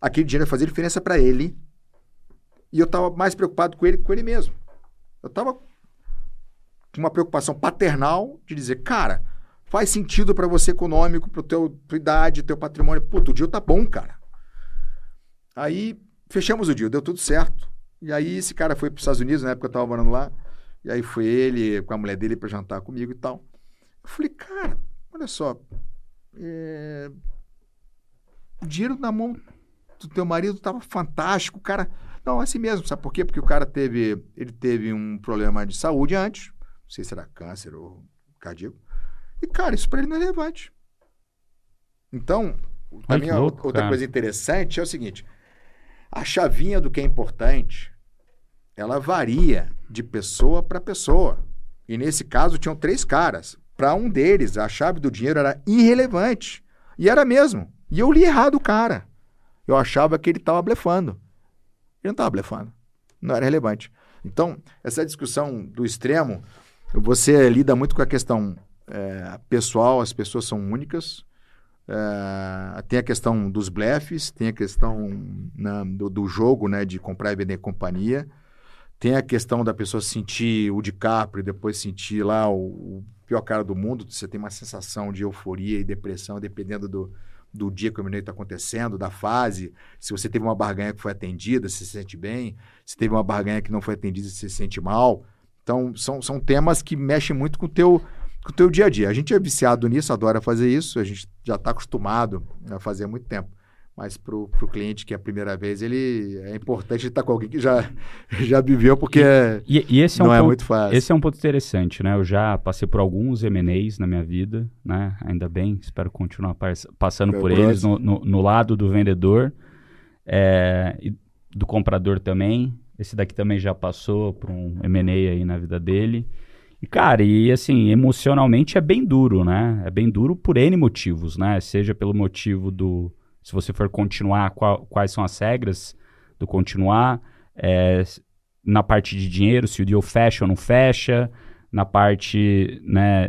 Aquele dinheiro ia fazer diferença para ele. E eu tava mais preocupado com ele que com ele mesmo. Eu tava com uma preocupação paternal de dizer, cara, faz sentido para você econômico, para teu tua idade, teu patrimônio. Puto, o deal tá bom, cara. Aí fechamos o deal, deu tudo certo. E aí esse cara foi para os Estados Unidos, na época eu tava morando lá. E aí foi ele com a mulher dele para jantar comigo e tal. Eu falei, cara, olha só, é, o dinheiro na mão do teu marido tava fantástico, cara. Não, assim mesmo, sabe por quê? Porque o cara teve, ele teve um problema de saúde antes, não sei se era câncer ou cardíaco. E, cara, isso para ele não é relevante. Então, também
louco,
outra
cara.
coisa interessante é o seguinte: a chavinha do que é importante, ela varia de pessoa para pessoa. E nesse caso tinham três caras. Para um deles, a chave do dinheiro era irrelevante. E era mesmo. E eu li errado o cara. Eu achava que ele estava blefando. Ele não estava blefando. Não era relevante. Então, essa discussão do extremo, você lida muito com a questão é, pessoal, as pessoas são únicas. É, tem a questão dos blefes, tem a questão né, do, do jogo, né, de comprar e vender companhia. Tem a questão da pessoa sentir o DiCaprio e depois sentir lá o, o pior cara do mundo. Você tem uma sensação de euforia e depressão dependendo do, do dia que o minuto está acontecendo, da fase. Se você teve uma barganha que foi atendida, você se sente bem. Se teve uma barganha que não foi atendida, você se sente mal. Então, são, são temas que mexem muito com o teu, com o teu dia a dia. A gente é viciado nisso, adora fazer isso. A gente já está acostumado a fazer há muito tempo. Mas para o cliente que é a primeira vez, ele é importante estar com alguém que já, <laughs> já viveu, porque
E, e esse é
não
um
é
ponto,
muito fácil.
Esse é um ponto interessante, né? Eu já passei por alguns M&As na minha vida, né? Ainda bem, espero continuar pas- passando
Meu
por
brother.
eles no, no- no lado do vendedor é, e do comprador também. Esse daqui também já passou por um M&A aí na vida dele. E, cara, e assim, emocionalmente é bem duro, né? É bem duro por N motivos, né? Seja pelo motivo do... Se você for continuar, qual- quais são as regras do continuar. É, na parte de dinheiro, se o deal fecha ou não fecha, na parte né,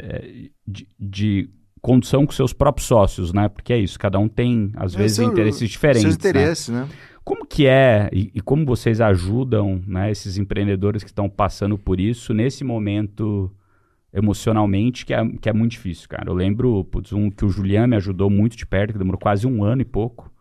de, de condução com seus próprios sócios, né? Porque é isso, cada um tem, às
É,
vezes, interesses diferentes.
Seus
né?
interesses, né?
Como que é e, e como vocês ajudam né, esses empreendedores que estão passando por isso nesse momento emocionalmente que é, que é muito difícil, cara? Eu lembro putz, um que o Julian me ajudou muito de perto, que demorou quase um ano e pouco.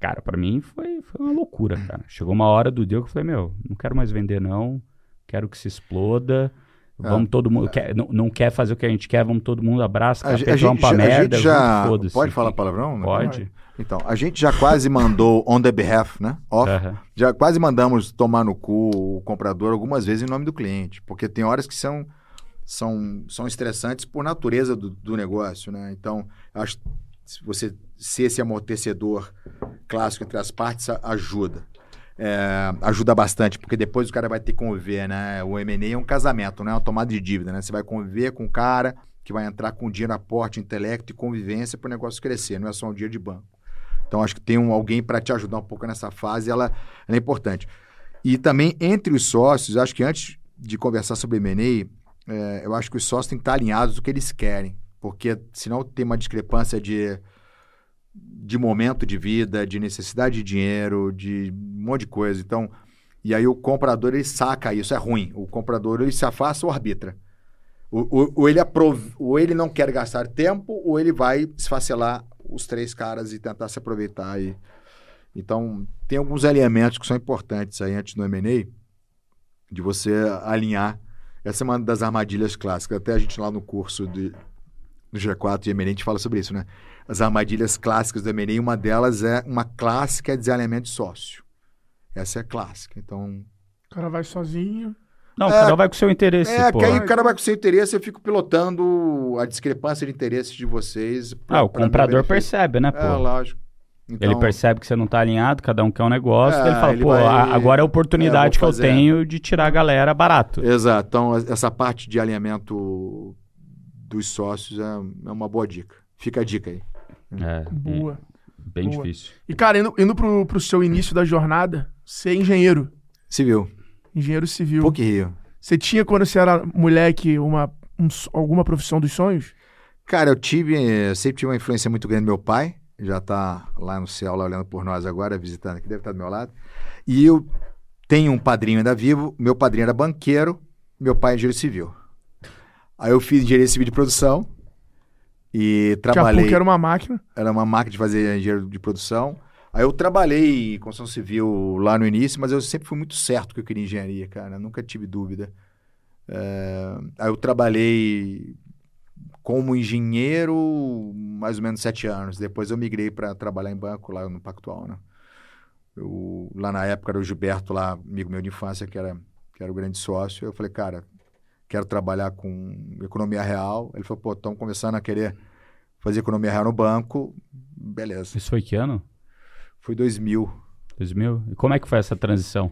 Cara, pra mim foi, foi uma loucura, cara. Chegou uma hora do dia que eu falei, meu, não quero mais vender não, quero que se exploda. Vamos todo mundo, quer, não, não quer fazer o que a gente quer, vamos todo mundo abraça, vamos pra
já- a
merda,
já. Pode falar palavrão? né?
Pode.
Então, a gente já quase mandou on the behalf, né? Off. Já quase mandamos tomar no cu o comprador algumas vezes em nome do cliente, porque tem horas que são, são, são estressantes por natureza do, do negócio, né? Então, acho que se você ser esse amortecedor clássico entre as partes ajuda. É, ajuda bastante, porque depois o cara vai ter que conviver, né? O M&A é um casamento, não é uma tomada de dívida, né? Você vai conviver com o cara que vai entrar com dinheiro, aporte, intelecto e convivência para o negócio crescer, não é só um dinheiro de banco. Então, acho que tem um, alguém para te ajudar um pouco nessa fase, ela, ela é importante. E também, entre os sócios, acho que antes de conversar sobre M&A, é, eu acho que os sócios têm que estar alinhados do que eles querem. Porque senão tem uma discrepância de, de momento de vida, de necessidade de dinheiro, de um monte de coisa. Então, e aí o comprador ele saca isso, é ruim. O comprador ele se afasta ou arbitra. Ou, ou, ele aprov... ou ele não quer gastar tempo, ou ele vai esfacelar os três caras e tentar se aproveitar. E... Então, tem alguns elementos que são importantes aí antes do M&A, de você alinhar. Essa é uma das armadilhas clássicas. Até a gente lá no curso de, do G4 e M&A, a gente fala sobre isso, né? As armadilhas clássicas do M&A, uma delas é uma clássica desalinhamento de sócio. Essa é clássica. Então...
O cara vai sozinho...
Não, é, cada um vai com o seu interesse.
É,
pô.
que aí o cara vai com o seu interesse, eu fico pilotando a discrepância de interesses de vocês.
Pra, ah, o comprador percebe, né, pô?
É, lógico.
Então, ele percebe que você não tá alinhado, cada um quer um negócio, é, ele fala, ele pô, vai, agora é a oportunidade é, que eu tenho de tirar a galera barato.
Exato. Então, essa parte de alinhamento dos sócios é, é uma boa dica. Fica a dica aí.
É,
boa.
Bem boa. difícil.
E, cara, indo, indo pro, pro seu início da jornada, ser engenheiro.
Civil.
Engenheiro civil.
Rio.
Você tinha, quando você era moleque, uma, um, alguma profissão dos sonhos?
Cara, eu tive, eu sempre tive uma influência muito grande do meu pai. Já tá lá no céu, lá olhando por nós agora, visitando aqui, deve estar do meu lado. E eu tenho um padrinho ainda vivo. Meu padrinho era banqueiro, meu pai é engenheiro civil. Aí eu fiz engenharia civil de produção e trabalhei.
Que era uma máquina?
Era uma máquina de fazer engenheiro de produção. Aí eu trabalhei em construção civil lá no início, mas eu sempre fui muito certo que eu queria engenharia, cara. Nunca tive dúvida. É... Aí eu trabalhei como engenheiro mais ou menos sete anos. Depois eu migrei para trabalhar em banco lá no Pactual, né? Eu, lá na época era o Gilberto, lá, amigo meu de infância, que era, que era o grande sócio. Eu falei, cara, quero trabalhar com economia real. Ele falou, pô, estamos começando a querer fazer economia real no banco. Beleza.
Isso foi que ano?
Foi 2000.
2000? E como é que foi essa transição?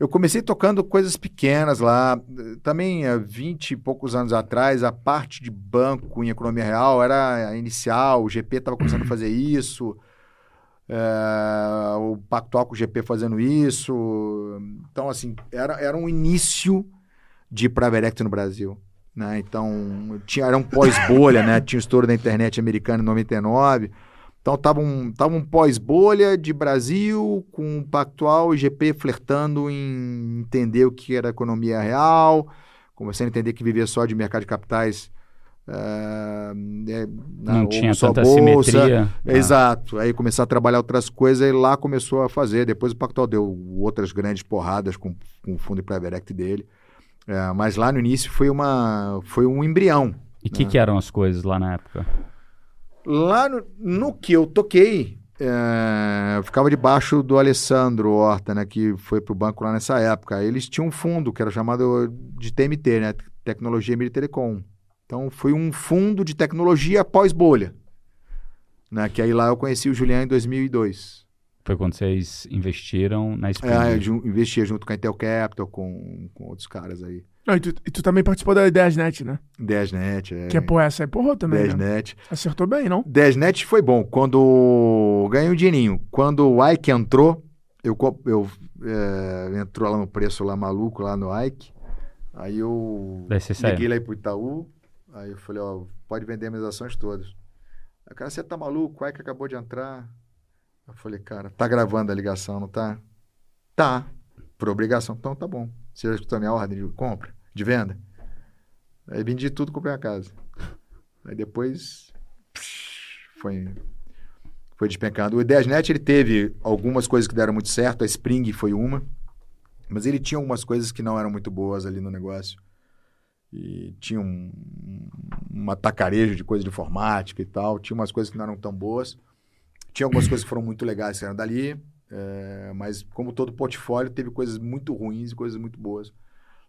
Eu comecei tocando coisas pequenas lá. Também há 20 e poucos anos atrás, a parte de banco em economia real era a inicial, o GP estava começando a fazer isso, é, o Pactual com o GP fazendo isso. Então, assim, era, era um início de Private no Brasil. Né? Então, tinha, era um pós-bolha, né? tinha o estouro da internet americana em 99. Então estava um, tava um pós-bolha de Brasil com o Pactual e GP flertando em entender o que era economia real, começando a entender que vivia só de mercado de capitais. Uh,
é, não, não tinha tanta bolsa. simetria.
Exato. Aí começar a trabalhar outras coisas e lá começou a fazer. Depois o Pactual deu outras grandes porradas com, com o fundo de private dele. É, mas lá no início foi, uma, foi um embrião.
E o né? que, que eram as coisas lá na época?
Lá no, no que eu toquei, é, eu ficava debaixo do Alessandro Horta, né, que foi para o banco lá nessa época. Eles tinham um fundo que era chamado de TMT, né, Tecnologia Media Telecom. Então foi um fundo de tecnologia pós-bolha, né, que aí lá eu conheci o Julian em 2002.
Foi quando vocês investiram na Spring?
É, eu investia junto com a Intel Capital, com, com outros caras aí.
Não, e, tu, e, tu, também participou da Ideiasnet, né?
Ideiasnet, é.
Que é, pô, essa é porra também,
Ideiasnet.
Né? Acertou bem, não?
Ideiasnet foi bom. Quando... Ganhei um dinheirinho. Quando o Ike entrou, eu, eu é, entrou lá no preço lá maluco, lá no Ike. Aí eu liguei lá pro Itaú. Aí eu falei, ó, pode vender minhas ações todas. Aí o cara, você tá maluco? O Ike acabou de entrar. Eu falei, cara, tá gravando a ligação, não tá? Tá. Por obrigação. Então tá bom. Você já escutou a minha ordem de compra, de venda? Aí vendi tudo, comprei a casa. Aí depois foi foi despencando. O Ideiasnet ele teve algumas coisas que deram muito certo, a Spring foi uma, mas ele tinha algumas coisas que não eram muito boas ali no negócio. E tinha um, um atacarejo de coisa de informática e tal, tinha umas coisas que não eram tão boas. Tinha algumas coisas que foram muito legais que eram dali, é, mas, como todo portfólio, teve coisas muito ruins e coisas muito boas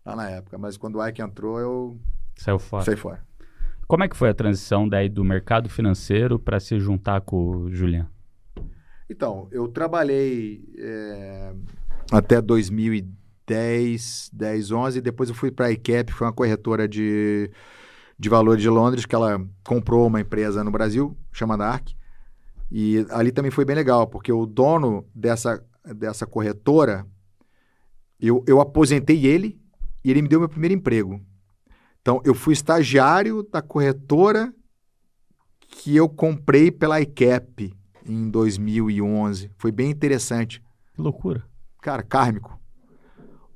lá na época. Mas quando o Ike entrou, eu.
Saiu fora.
Saí fora.
Como é que foi a transição daí do mercado financeiro para se juntar com o Julian?
Então, eu trabalhei é, até 2010, 10, 11, depois eu fui para a ICAP, foi uma corretora de, de valores de Londres, que ela comprou uma empresa no Brasil, chamada ARC, e ali também foi bem legal, porque o dono dessa, dessa corretora, eu, eu aposentei ele e ele me deu meu primeiro emprego. Então, eu fui estagiário da corretora que eu comprei pela ICAP em 2011. Foi bem interessante.
Que loucura.
Cara, kármico.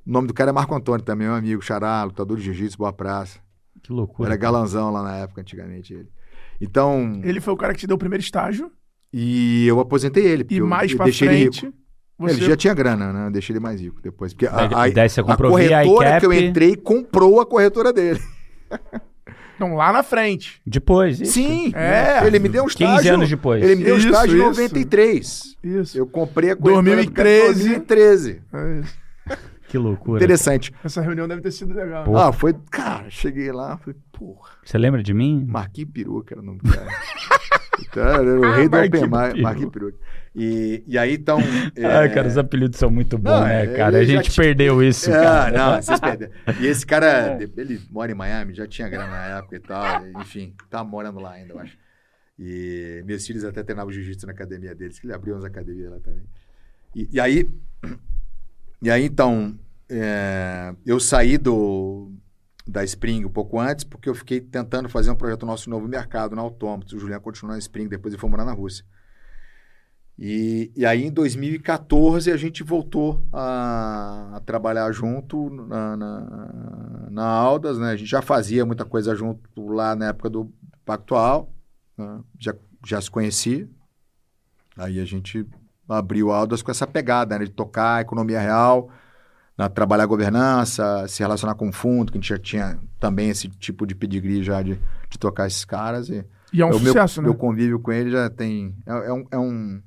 O nome do cara é Marco Antônio também, meu amigo, xará, lutador de jiu-jitsu, boa praça.
Que loucura.
Era galanzão lá na época, antigamente, ele. Então,
Ele foi o cara que te deu o primeiro estágio.
E eu aposentei ele.
E mais
eu
pra
deixei ele
frente.
rico.
Você...
Ele já tinha grana, né? Eu deixei ele mais rico depois. Porque a, a,
daí você
a
comprou via
corretora que eu entrei comprou a corretora dele. <laughs>
Não, lá na frente.
Depois, isso.
Sim,
É.
ele me deu um
15
estágio.
anos depois.
Ele me deu um
Isso,
estágio em
isso.
93.
Isso.
Eu comprei a corretora do cara em
2013.
2013.
É isso. <laughs>
Que loucura.
Interessante.
Essa reunião deve ter sido legal.
Pô.
Ah, foi. Cara, cheguei lá, falei, porra.
Você lembra de mim?
Marquinhos Peruca era o nome do cara. <laughs> Então, era o rei do
Marquinhos
Open. Marquinhos Peruca. E, e aí, então. <laughs>
Ah,
é,
cara, os apelidos são muito bons,
Não,
né,
é,
cara? A gente
tinha-
perdeu isso,
Ah,
cara.
não, <laughs> vocês perderam. E esse cara, ele mora em Miami, já tinha grana na época e tal. Enfim, tá morando lá ainda, eu acho. E meus filhos até treinavam jiu-jitsu na academia deles, que ele abriu umas academias lá também. E, e aí, e aí então, é, eu saí do, da Spring um pouco antes, porque eu fiquei tentando fazer um projeto nosso novo mercado na Autômatos. O Juliano continuou na Spring, depois ele foi morar na Rússia. E, e aí, em 2014, a gente voltou a, a trabalhar junto na, na, na Aldas, né? A gente já fazia muita coisa junto lá na época do Pactual, né? já, já se conhecia. Aí a gente abriu a Aldas com essa pegada, né? De tocar a economia real, trabalhar a governança, se relacionar com o fundo, que a gente já tinha também esse tipo de pedigree já de, de tocar esses caras. E,
E é um
o meu,
sucesso, né?
meu convívio com ele já tem. É, é um, é, um,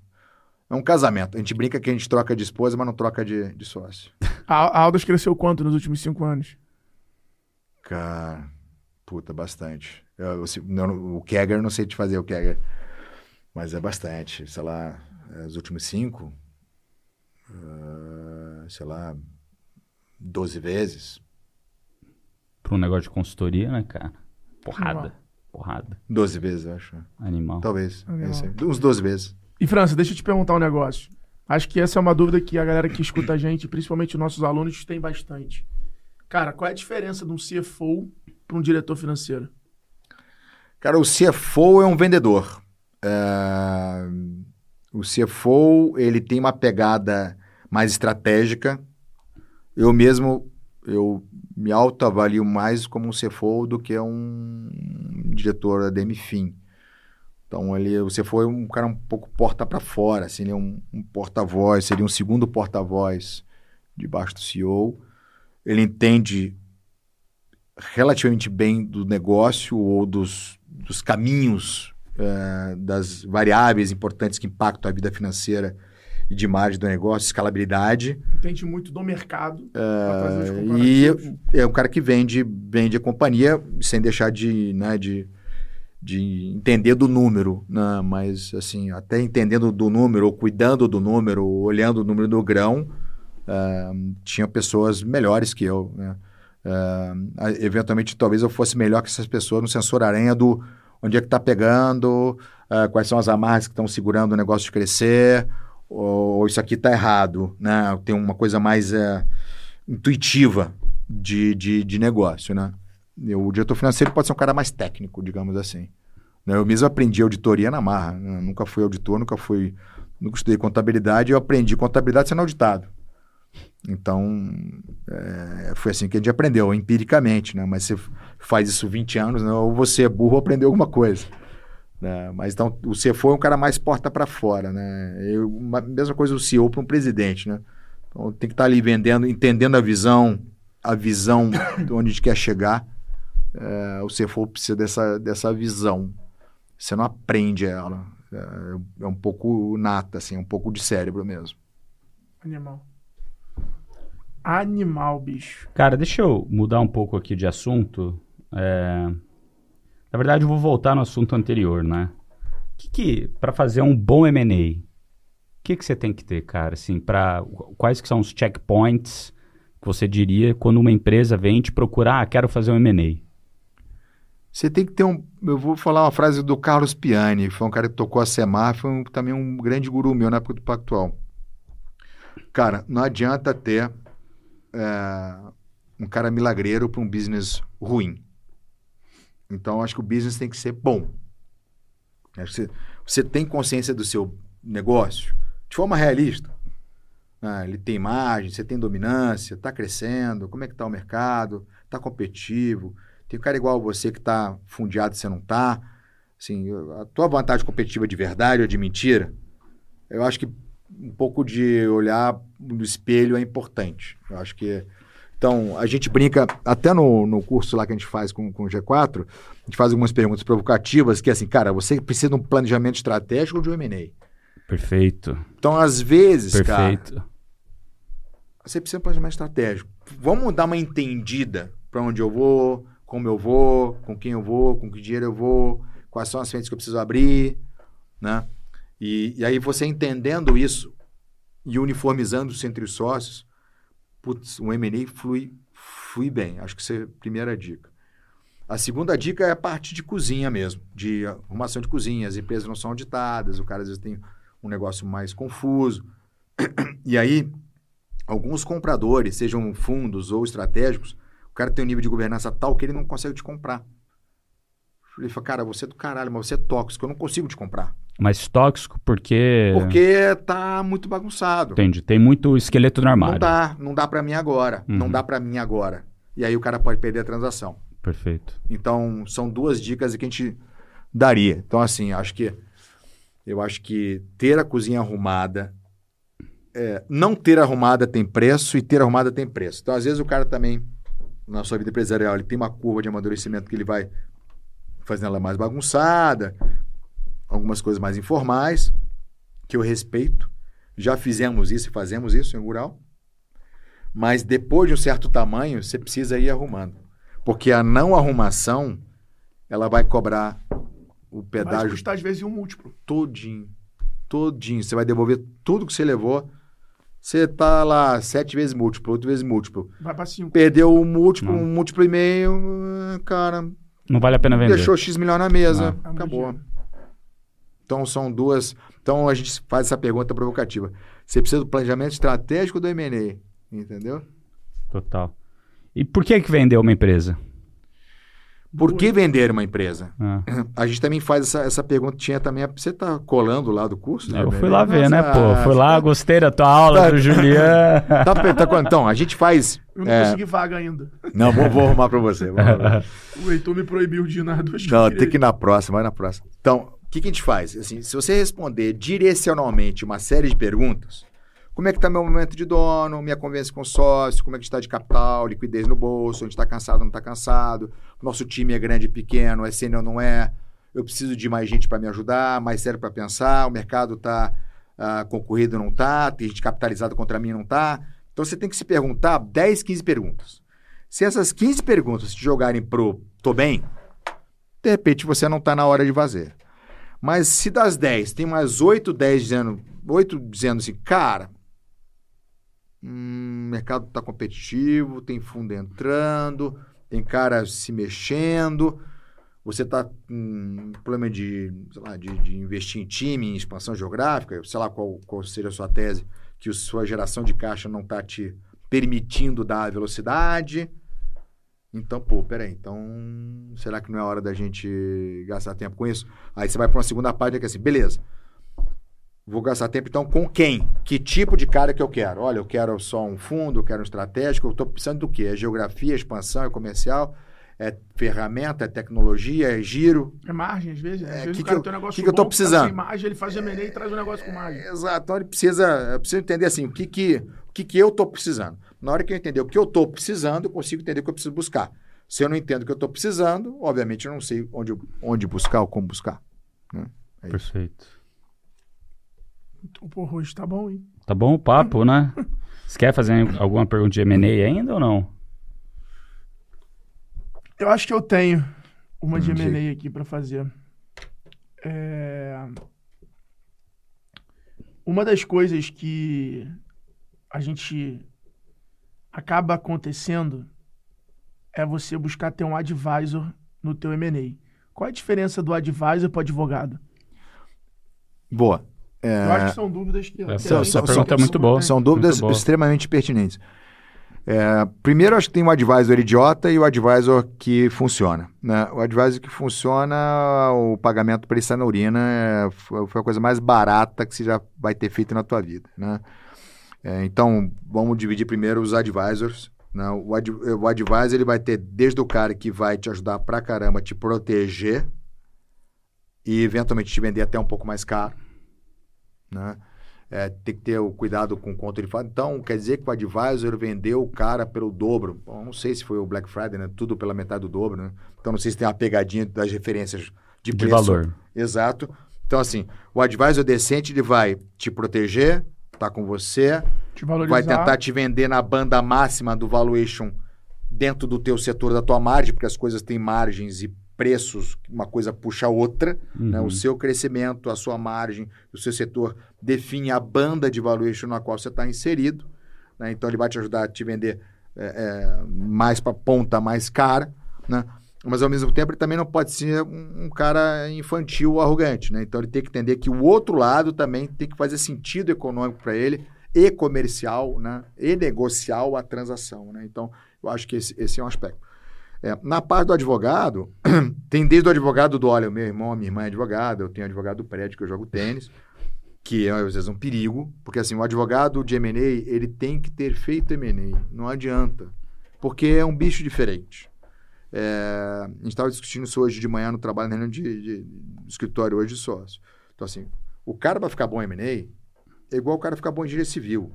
é um casamento. A gente brinca que a gente troca de esposa, mas não troca de, de sócio.
A, a Aldas cresceu quanto nos últimos cinco anos?
Cara, puta, bastante. Eu, eu, não, o Kegger, não sei te fazer o Kegger. Mas é bastante. Sei lá, os últimos cinco. ah, sei lá, 12 vezes.
Pra um negócio de consultoria, né, cara? Porrada.
Animal.
Porrada.
12 vezes, eu acho.
Animal.
Talvez.
Animal.
É. Uns 12 vezes.
E França, deixa eu te perguntar um negócio. Acho que essa é uma dúvida que a galera que escuta a gente, principalmente os nossos alunos, tem bastante. Cara, qual é a diferença de um CFO para um diretor financeiro?
Cara, o CFO é um vendedor. É, O CFO, ele tem uma pegada mais estratégica. Eu mesmo, eu me autoavalio mais como um CFO do que um diretor da DMFIN. Então, ele, o CFO é um cara um pouco porta para fora, assim, ele é um, um porta-voz, seria um segundo porta-voz debaixo do CEO. Ele entende relativamente bem do negócio ou dos, dos caminhos, eh, das variáveis importantes que impactam a vida financeira e de margem do negócio, escalabilidade.
Entende muito do mercado os
E é um cara que vende, vende a companhia sem deixar de, né, de, de entender do número, né? mas assim, até entendendo do número, ou cuidando do número, ou olhando o número do grão, ah, tinha pessoas melhores que eu. Né? Ah, eventualmente, talvez eu fosse melhor que essas pessoas no sensor aranha do onde é que está pegando, ah, quais são as amarras que estão segurando o negócio de crescer, ou, ou isso aqui está errado, né? Tem uma coisa mais eh, intuitiva de, de, de negócio, né? Eu- o diretor financeiro pode ser um cara mais técnico, digamos assim. né? Eu mesmo aprendi auditoria na marra. né? Nunca fui auditor, nunca fui... Nunca estudei contabilidade, eu aprendi contabilidade sendo auditado. Então, é, foi assim que a gente aprendeu, empiricamente, né? Mas você faz isso 20 anos, né? ou você é burro ou aprendeu alguma coisa. né? Mas então, o CFO é um cara mais porta para fora, né? Eu, uma- mesma coisa o CEO para um presidente, né? Então, tem que estar ali vendendo, entendendo a visão, a visão <coughs> de onde a gente quer chegar. É, o CFO precisa dessa, dessa visão. Você não aprende ela. É, é um pouco nata, assim, um pouco de cérebro mesmo.
Animal. Animal, bicho.
Cara, deixa eu mudar um pouco aqui de assunto. É, Na verdade, eu vou voltar no assunto anterior, né? Que que, para fazer um bom M&A, o que que você tem que ter, cara? Assim, para quais que são os checkpoints que você diria quando uma empresa vem te procurar, ah, quero fazer um M&A?
Você tem que ter um. Eu vou falar uma frase do Carlos Piani, foi um cara que tocou a Semar, foi um- também um grande guru meu na época do Pactual. Cara, não adianta ter é, um cara milagreiro para um business ruim. Então, acho que o business tem que ser bom. Você, você tem consciência do seu negócio de forma realista. Ah, ele tem margem, você tem dominância, está crescendo, como é que está o mercado, está competitivo. Tem cara igual você que está fundiado e você não está. Assim, a tua vantagem competitiva de verdade ou de mentira, eu acho que um pouco de olhar no espelho é importante. Eu acho que. Então, a gente brinca, até no, no curso lá que a gente faz com, com o G4, a gente faz algumas perguntas provocativas, que é assim, cara, você precisa de um planejamento estratégico ou de um M&A?
Perfeito.
Então, às vezes,
Perfeito.
cara, você precisa de um planejamento estratégico. Vamos dar uma entendida para onde eu vou, como eu vou, com quem eu vou, com que dinheiro eu vou, quais são as frentes que eu preciso abrir, né? E, e aí você entendendo isso e uniformizando isso entre os sócios, putz, o M&A flui, flui bem. Acho que essa é a primeira dica. A segunda dica é a parte de cozinha mesmo, de arrumação de cozinha. As empresas não são auditadas, o cara às vezes tem um negócio mais confuso. <clears throat> E aí, alguns compradores, sejam fundos ou estratégicos, o cara tem um nível de governança tal que ele não consegue te comprar. Ele fala, cara, você é do caralho, mas você é tóxico, eu não consigo te comprar.
Mas tóxico porque.
Porque tá muito bagunçado.
Entendi. Tem muito esqueleto no armário.
Não dá, não dá para mim agora.
Uhum.
Não dá para mim agora. E aí o cara pode perder a transação.
Perfeito.
Então, são duas dicas que a gente daria. Então, assim, acho que eu acho que ter a cozinha arrumada, é, não ter arrumada tem preço e ter arrumada tem preço. Então, às vezes o cara também na sua vida empresarial, ele tem uma curva de amadurecimento que ele vai fazendo ela mais bagunçada, algumas coisas mais informais, que eu respeito. Já fizemos isso e fazemos isso em rural. Mas depois de um certo tamanho, você precisa ir arrumando. Porque a não arrumação, ela vai cobrar o
Vai
pedágio
custar, às vezes, um múltiplo.
todinho. Todinho. Você vai devolver tudo que você levou. Você tá lá sete vezes múltiplo, oito vezes múltiplo.
Vai pra cinco.
Perdeu um múltiplo,
Não.
um múltiplo e meio, ah, cara,
Não vale a pena vender.
deixou X milhão na mesa,
Ah.
acabou. Então são duas. Então a gente faz essa pergunta provocativa. Você precisa do planejamento estratégico do M&A, entendeu?
Total. E por que que vendeu uma empresa?
Por que vender uma empresa?
Ah. <clears throat>
A gente também faz essa, essa pergunta. Tinha também. a- Você tá colando lá do curso? né,
Eu fui lá ver, né, pô? Fui lá, gostei da tua aula,
Tá-
do Julian. <laughs>
Tá, tá, tá, então, a gente faz.
Eu não
é,
consegui vaga ainda.
não, vou, vou arrumar pra você. vou arrumar. <laughs>
O Heitor me proibiu de ir na duas
Não, tem que ir na próxima, vai na próxima. Então, que, que a gente faz? Assim, se você responder direcionalmente uma série de perguntas, como é que está meu momento de dono, minha convivência com sócio, como é que está de capital, liquidez no bolso, a gente está cansado ou não está cansado, nosso time é grande e pequeno, é sênior ou não é, eu preciso de mais gente para me ajudar, mais sério para pensar, o mercado está concorrido ou não está, tem gente capitalizada contra mim ou não está. Então você tem que se perguntar 10, 15 perguntas. Se essas 15 perguntas te jogarem pro tô bem, de repente você não está na hora de fazer. Mas se das 10 tem mais 8, 10 dizendo, 8 dizendo assim, cara, hum, o mercado está competitivo, tem fundo entrando, tem cara se mexendo, você está com problema de, lá, de, de investir em time, em expansão geográfica, sei lá qual, qual seja a sua tese, que a sua geração de caixa não está te permitindo dar velocidade. Então, pô, peraí, então será que não é hora da gente gastar tempo com isso? Aí você vai para uma segunda página que é assim, beleza. Vou gastar tempo então com quem? Que tipo de cara que eu quero? Olha, eu quero só um fundo, eu quero um estratégico, eu estou precisando do quê? É geografia, expansão, é comercial, é ferramenta, é tecnologia, é giro.
É margem, às vezes. Às
É,
vezes
que
o cara
que eu-
tem um negócio
que que eu tô
tá
precisando?
sem margem, ele faz M&A e traz um negócio com margem.
Exato. Então ele precisa, eu preciso entender assim, o que que, o que que eu estou precisando. Na hora que eu entender o que eu estou precisando, eu consigo entender o que eu preciso buscar. Se eu não entendo o que eu estou precisando, obviamente eu não sei onde, onde buscar ou como buscar. né? É.
Perfeito.
Então, porra, hoje tá bom, hein?
Tá bom o papo, né? <laughs> Você quer fazer alguma pergunta de M&A ainda ou não?
Eu acho que eu tenho uma de
Hum.
M&A aqui pra fazer. É... Uma das coisas que a gente acaba acontecendo é você buscar ter um advisor no teu M&A. Qual é a diferença do advisor para advogado?
Boa. É,
Eu acho que são dúvidas que...
Essa-
que
essa
gente-
pergunta é
muito boa.
São dúvidas extremamente pertinentes. É, primeiro, acho que tem o advisor idiota e o advisor que funciona. Né? O advisor que funciona, o pagamento para ele sair na urina é, foi, foi a coisa mais barata que você já vai ter feito na tua vida. Né? É, então, vamos dividir primeiro os advisors. Né? O, ad, o advisor ele vai ter desde o cara que vai te ajudar pra caramba, te proteger e eventualmente te vender até um pouco mais caro. Né? É, tem que ter o cuidado com o quanto ele fala. Então, quer dizer que o advisor vendeu o cara pelo dobro. Bom, não sei se foi o Black Friday, né? Tudo pela metade do dobro, né? Então, não sei se tem uma pegadinha das referências de,
De
preço.
valor.
Exato. Então, assim, o advisor decente, ele vai te proteger, tá com você, vai tentar te vender na banda máxima do valuation dentro do teu setor da tua margem, porque as coisas têm margens e preços, uma coisa puxa a outra, né?
Uhum.
O seu crescimento, a sua margem, o seu setor define a banda de valuation na qual você está inserido, né? Então ele vai te ajudar a te vender é, é, mais para ponta mais cara, né? Mas ao mesmo tempo ele também não pode ser um, um cara infantil ou arrogante, né? Então ele tem que entender que o outro lado também tem que fazer sentido econômico para ele e comercial, né? E negocial a transação, né? Então eu acho que esse, esse é um aspecto. É, na parte do advogado, <clears throat> tem desde o advogado do, olha, o meu irmão, minha irmã é advogada, eu tenho advogado do prédio que eu jogo tênis, que é às vezes um perigo, porque assim, o advogado de M&A, ele tem que ter feito M&A, não adianta, porque é um bicho diferente. É, a gente estava discutindo isso hoje de manhã no trabalho na reunião de, de, escritório hoje de sócio. Então assim, o cara para ficar bom em M&A é igual o cara ficar bom em engenharia civil.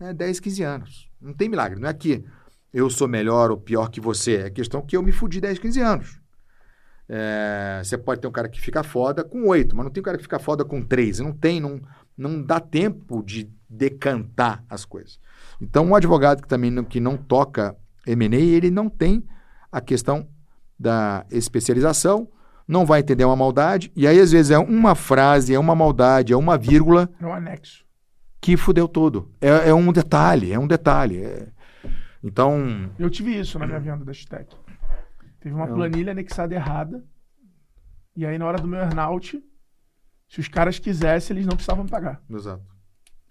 É 10, 15 anos. Não tem milagre, não é que eu sou melhor ou pior que você. É questão que eu me fudi 10, 15 anos. É, você pode ter um cara que fica foda com 8, mas não tem um cara que fica foda com 3. Não tem, não, não dá tempo de decantar as coisas. Então, um advogado que também não, que não toca M&A, ele não tem a questão da especialização, não vai entender uma maldade, e aí às vezes é uma frase, é uma maldade, é uma vírgula
É um anexo.
que fudeu tudo. É, é um detalhe, é um detalhe. é- Então,
Eu tive isso na minha venda da Stec. Teve uma
Eu-
planilha anexada errada. E aí, na hora do meu earnout, se os caras quisessem, eles não precisavam me pagar.
exato.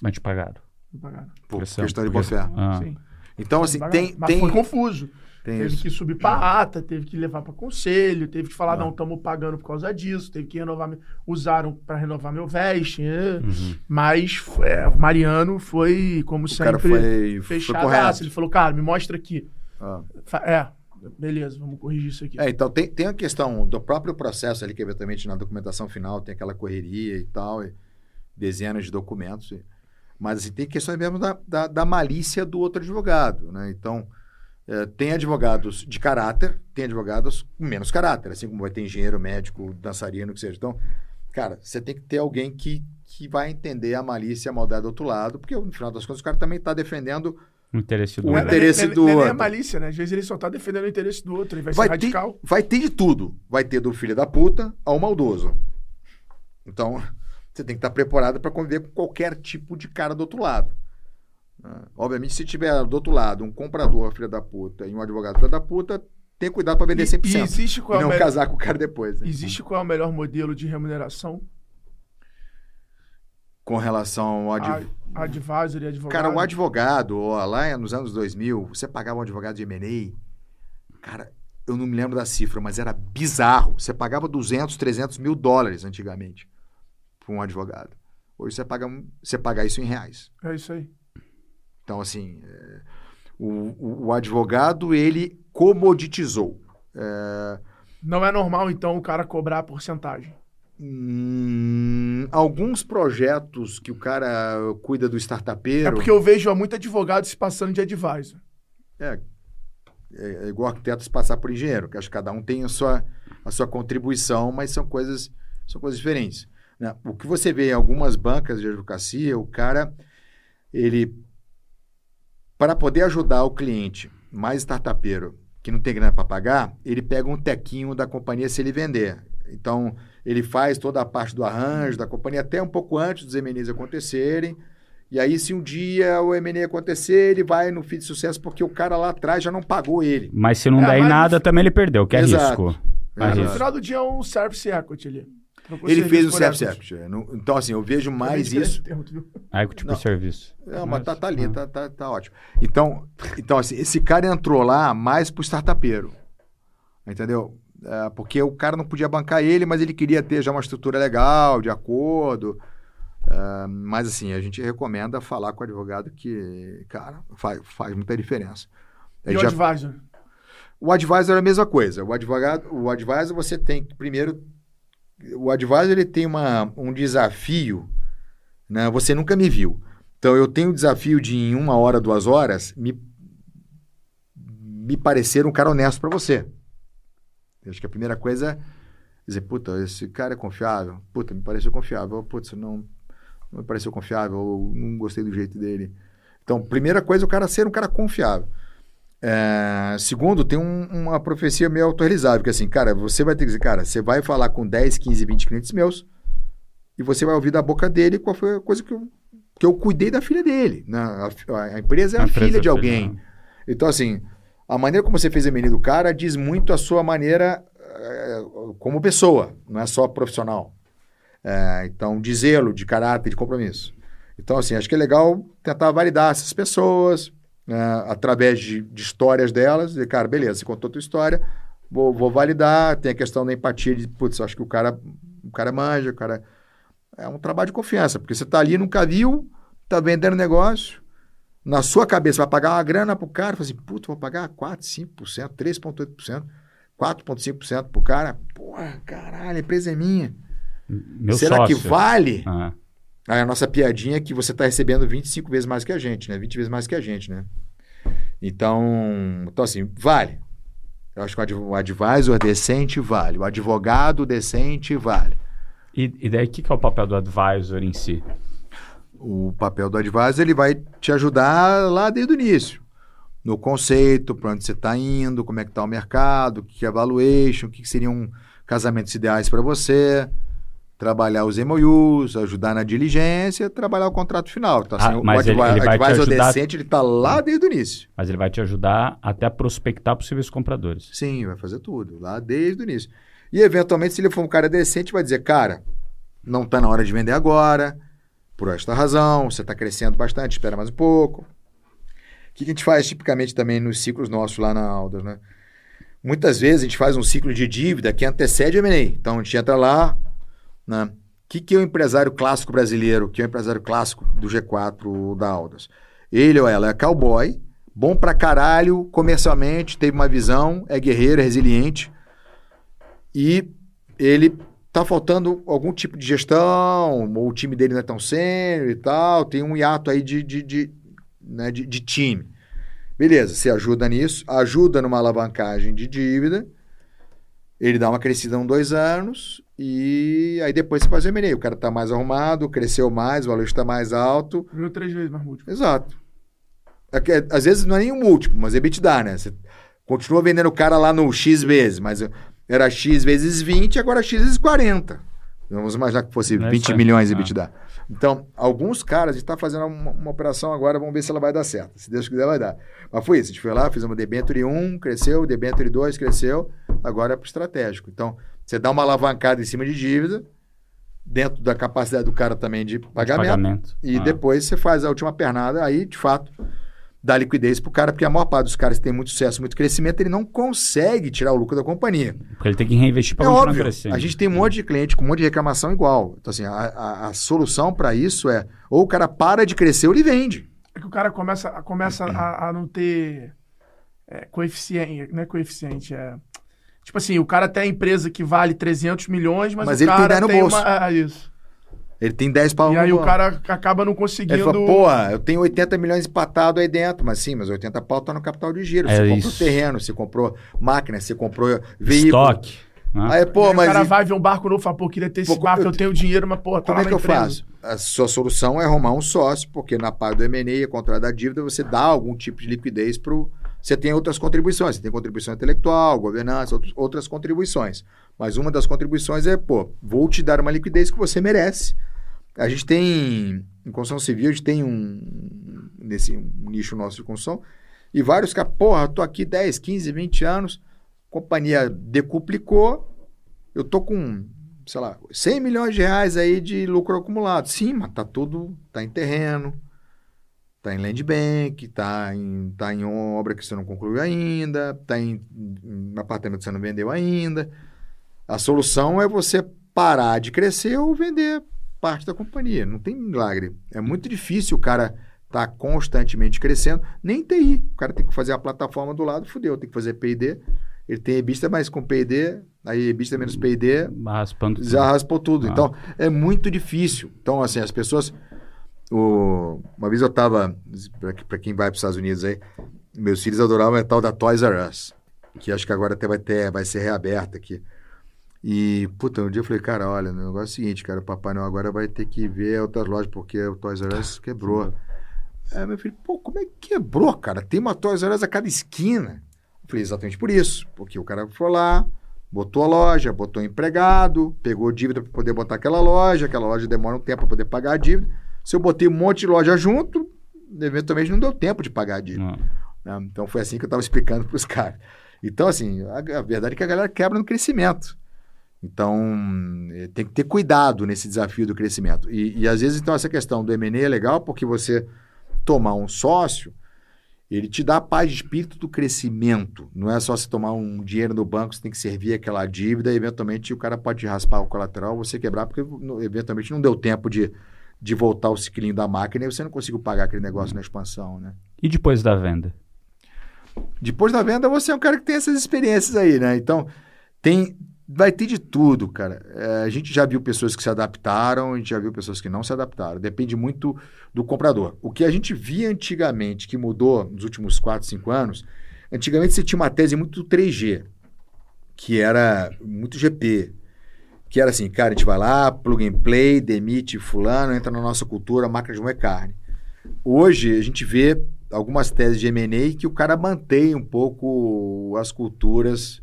Mas te pagaram.
Me pagaram.
Por
Pressão,
questão de boa fé.
Ah.
Sim.
Então, assim, tem.
Mas
tem,
foi confuso.
Tem
teve
isso.
que subir pra ata, teve que levar pra conselho, teve que falar,
Ah.
não, estamos pagando por causa disso, teve que renovar, usaram pra renovar meu veste, é.
Uhum.
mas é, o Mariano foi, como
O
sempre,
foi, correto.
Ele falou, cara, me mostra aqui.
Ah.
É, beleza, vamos corrigir isso aqui.
É, então tem, tem a questão do próprio processo ali, que eventualmente na documentação final tem aquela correria e tal, e dezenas de documentos. e- mas assim, tem questões mesmo da, da, da malícia do outro advogado, né? Então, é, tem advogados de caráter, tem advogados com menos caráter, assim como vai ter engenheiro, médico, dançarino, o que seja. Então, cara, você tem que ter alguém que, que vai entender a malícia e a maldade do outro lado, porque no final das contas o cara também está defendendo
O interesse do
O
é-
outro.
interesse
não é-
do
não é nem a
outro.
malícia, né? Às vezes ele só tá defendendo o interesse do outro, ele vai,
vai
ser
ter,
radical.
vai ter de tudo. Vai ter do filho da puta ao maldoso. Então, <laughs> você tem que estar preparado para conviver com qualquer tipo de cara do outro lado. Ah, Obviamente, se tiver do outro lado um comprador filho da puta e um advogado filho da puta, tem cuidado para vender
E,
100%.
e existe
E
qual, é
não
me-
casar com o cara depois. né?
existe qual é o melhor modelo de remuneração?
Com relação ao advogado.
A, advisor e advogado.
Cara, o advogado, ó, lá nos anos 2000, você pagava um advogado de M&A, cara, eu não me lembro da cifra, mas era bizarro. Você pagava 200, 300 mil dólares antigamente para um advogado. Hoje você paga, você paga isso em reais.
É isso aí.
Então, assim, é, o, o- advogado, ele comoditizou. É,
Não é normal, então, o cara cobrar a porcentagem.
hum, alguns projetos que o cara cuida do startupeiro...
É porque eu vejo muito advogado se passando de advisor.
É, é, é igual arquiteto se passar por engenheiro, que acho que cada um tem a sua, a sua contribuição, mas são coisas, são coisas diferentes. né? O que você vê em algumas bancas de advocacia, o cara, ele, para poder ajudar o cliente mais startupeiro, que não tem grana para pagar, ele pega um tequinho da companhia se ele vender. Então, ele faz toda a parte do arranjo da companhia até um pouco antes dos M&As acontecerem, e aí, se um dia o M&A acontecer, ele vai no FII de sucesso porque o cara lá atrás já não pagou ele.
Mas se não
É,
der em nada, também ele perdeu, que é
Exato.
risco.
Mas
Mas
no
risco.
final do dia é um service equity ali.
Ele fez o
por
self-service. é, não- Então, assim, eu vejo mais isso.
termo, tu viu?
Equity
Não.
por serviço.
É, mas tá, tá ali,
Ah.
tá, tá, tá ótimo. Então, então, assim, esse cara entrou lá mais pro startupeiro. Entendeu? É, porque o cara não podia bancar ele, mas ele queria ter já uma estrutura legal, de acordo. É, mas, assim, a gente recomenda falar com o advogado que, cara, faz, faz muita diferença.
E o
já-
advisor?
o advisor é a mesma coisa. O advogado, o advisor você tem que primeiro o advisor ele tem uma, um desafio, né? Você nunca me viu. Então eu tenho o desafio de em uma hora, duas horas me me parecer um cara honesto para você. Eu acho que a primeira coisa é dizer, puta, esse cara é confiável. Puta, me pareceu confiável. Putz, não, não me pareceu confiável. Não gostei do jeito dele. Então, primeira coisa, é o cara ser um cara confiável. É, segundo, tem um- uma profecia meio autorrealizável, que assim, cara, você vai ter que dizer, cara, você vai falar com 10, 15, 20 clientes meus e você vai ouvir da boca dele qual foi a coisa que eu, que eu cuidei da filha dele. Né? A, a empresa é a,
A
filha de
é
alguém.
filha,
Então, assim, a maneira como você fez a menina do cara diz muito a sua maneira eh, como pessoa, não é só profissional. Eh, então, de zelo, de caráter, de compromisso. Então, assim, acho que é legal tentar validar essas pessoas né, através de, de histórias delas. Dizer, cara, beleza, você contou a tua história, vou, vou validar. Tem a questão da empatia de, putz, acho que o cara, o cara manja, o cara... É um trabalho de confiança, porque você está ali, nunca viu, está vendendo negócio, na sua cabeça vai pagar uma grana pro cara, fala assim, puta, vou pagar 4, 5%, 3,8%, 4,5% pro cara. Porra, caralho, a empresa é minha.
Meu
Será
sócio.
que vale?
Ah,
a nossa piadinha é que você está recebendo 25 vezes mais que a gente, né? 20 vezes mais que a gente, né? Então, então assim, vale. Eu acho que o adv- o advisor decente vale. O advogado decente vale.
E, e daí, o que, que é o papel do advisor em si?
O papel do advisor ele vai te ajudar lá desde o início. No conceito, para onde você está indo, como é que está o mercado, o que é valuation, o que, que seriam casamentos ideais para você, trabalhar os MOUs, ajudar na diligência, trabalhar o contrato final. Assim,
Ah,
o
mas ele-
advi-
ele vai te
advisor
ajudar-
decente ele está lá desde o início.
Mas ele vai te ajudar até a prospectar possíveis compradores.
Sim, vai fazer tudo, lá desde o início. E eventualmente, se ele for um cara decente, vai dizer, cara, não está na hora de vender agora, por esta razão, você está crescendo bastante, espera mais um pouco. O que a gente faz tipicamente também nos ciclos nossos lá na Aldas, né? Muitas vezes a gente faz um ciclo de dívida que antecede o M&A. Então a gente entra lá, né? O que, que é o empresário clássico brasileiro, que é o empresário clássico do G4 da Aldas? Ele ou ela é cowboy, bom pra caralho comercialmente, teve uma visão, é guerreiro, é resiliente e ele tá faltando algum tipo de gestão, ou o time dele não é tão sênior e tal, tem um hiato aí de, de, de, né, de, de time. Beleza, você ajuda nisso, ajuda numa alavancagem de dívida, ele dá uma crescida em dois anos e aí depois você faz o M&A. O cara tá mais arrumado, cresceu mais, o valor está mais alto,
Viu três vezes mais múltiplo.
Exato. É que, é, às vezes não é nem um múltiplo, mas é EBITDA, né? Você continua vendendo o cara lá no X vezes, mas era X vezes 20, agora X vezes 40. Vamos imaginar que fosse
É
20
isso aí.
milhões de
Ah.
EBITDA. Então, alguns caras, a gente está fazendo uma, uma operação agora, vamos ver se ela vai dar certo. Se Deus quiser, vai dar. Mas foi isso, a gente foi lá, fizemos Debenture 1, cresceu, Debenture 2, cresceu, agora é para o estratégico. Então, você dá uma alavancada em cima de dívida, dentro da capacidade do cara também de pagamento,
Pagamento.
e
Ah.
depois você faz a última pernada, aí, de fato, dá liquidez pro cara, porque a maior parte dos caras que tem muito sucesso, muito crescimento, ele não consegue tirar o lucro da companhia.
Porque ele tem que reinvestir para
é
continuar
óbvio.
crescendo.
A gente tem um monte de cliente com um monte de reclamação igual. Então, assim, a, a- a solução para isso é ou o cara para de crescer ou ele vende.
É que o cara começa, começa a, a não ter é, coeficiente, não é coeficiente, é... Tipo assim, o cara tem a empresa que vale 300 milhões, mas,
Mas
o
ele tem
cara
10 no
tem
bolso.
uma... É, isso.
Ele tem 10 pau
E aí o
bolso.
cara acaba não
Ele
conseguindo...
fala, pô, eu tenho 80 milhões empatado aí dentro, mas sim, mas 80 pau tá no capital de giro.
É
você comprou
isso.
terreno, você comprou máquina, você comprou veículo.
Estoque. né?
Aí, pô,
Aí
mas
o cara
e-
vai ver um barco novo e fala, pô, queria ter esse
Pô,
barco,
eu-
eu tenho dinheiro, mas, pô, tá
Como
lá
é que
na
eu
empresa.
faço? A sua solução é arrumar um sócio, porque na parte do M&A, contrato da dívida, você dá algum tipo de liquidez para Você tem outras contribuições, você tem contribuição intelectual, governança, outros- outras contribuições. Mas uma das contribuições é, pô, vou te dar uma liquidez que você merece. A gente tem, em construção civil, a gente tem um, nesse um nicho nosso de construção, e vários caras, porra, tô aqui 10, 15, 20 anos, companhia decuplicou, eu tô com sei lá, 100 milhões de reais aí de lucro acumulado. Sim, mas tá tudo, tá em terreno, tá em land bank, tá em, tá em obra que você não concluiu ainda, tá em, em apartamento que você não vendeu ainda. A solução é você parar de crescer ou vender parte da companhia. Não tem milagre. É muito difícil o cara estar tá constantemente crescendo. Nem TI. O cara tem que fazer a plataforma do lado, fudeu. Tem que fazer P&D. Ele tem EBITDA, mas com P&D, aí EBITDA menos P&D,
Raspando
já raspou tudo.
Ah.
Então, é muito difícil. Então, assim, as pessoas... o- Uma vez eu tava, para quem vai para os Estados Unidos aí, meus filhos adoravam a tal da Toys R Us, que acho que agora até vai, ter, vai ser reaberta aqui. E, puta, um dia eu falei, cara, olha, o negócio é o seguinte, cara, o Papai Noel agora vai ter que ver outras lojas, porque o Toys R Us quebrou. Aí meu filho, pô, como é que quebrou, cara? Tem uma Toys R Us a cada esquina. Eu falei, exatamente por isso. Porque o cara foi lá, botou a loja, botou empregado, pegou dívida para poder botar aquela loja, aquela loja demora um tempo para poder pagar a dívida. Se eu botei um monte de loja junto, eventualmente não deu tempo de pagar a dívida.
Ah.
né? Então foi assim que eu estava explicando para os <laughs> caras. Então, assim, a, a verdade é que a galera quebra no crescimento. Então, eh, tem que ter cuidado nesse desafio do crescimento. E, e às vezes, então, essa questão do M&A é legal porque você tomar um sócio, ele te dá a paz de espírito do crescimento. Não é só você tomar um dinheiro no banco, você tem que servir aquela dívida e, eventualmente, o cara pode raspar o colateral, você quebrar, porque, eventualmente, não deu tempo de, de voltar o ciclinho da máquina e você não conseguiu pagar aquele negócio na expansão, né?
E depois da venda?
Depois da venda, você é um cara que tem essas experiências aí, né? Então, tem, vai ter de tudo, cara. É, a gente já viu pessoas que se adaptaram, a gente já viu pessoas que não se adaptaram. Depende muito do comprador. O que a gente via antigamente, que mudou nos últimos 4, 5 anos, antigamente você tinha uma tese muito 3G, que era muito GP. Que era assim, cara, a gente vai lá, plug and play, demite fulano, entra na nossa cultura, máquina de moer carne. Hoje, a gente vê algumas teses de M&A que o cara mantém um pouco as culturas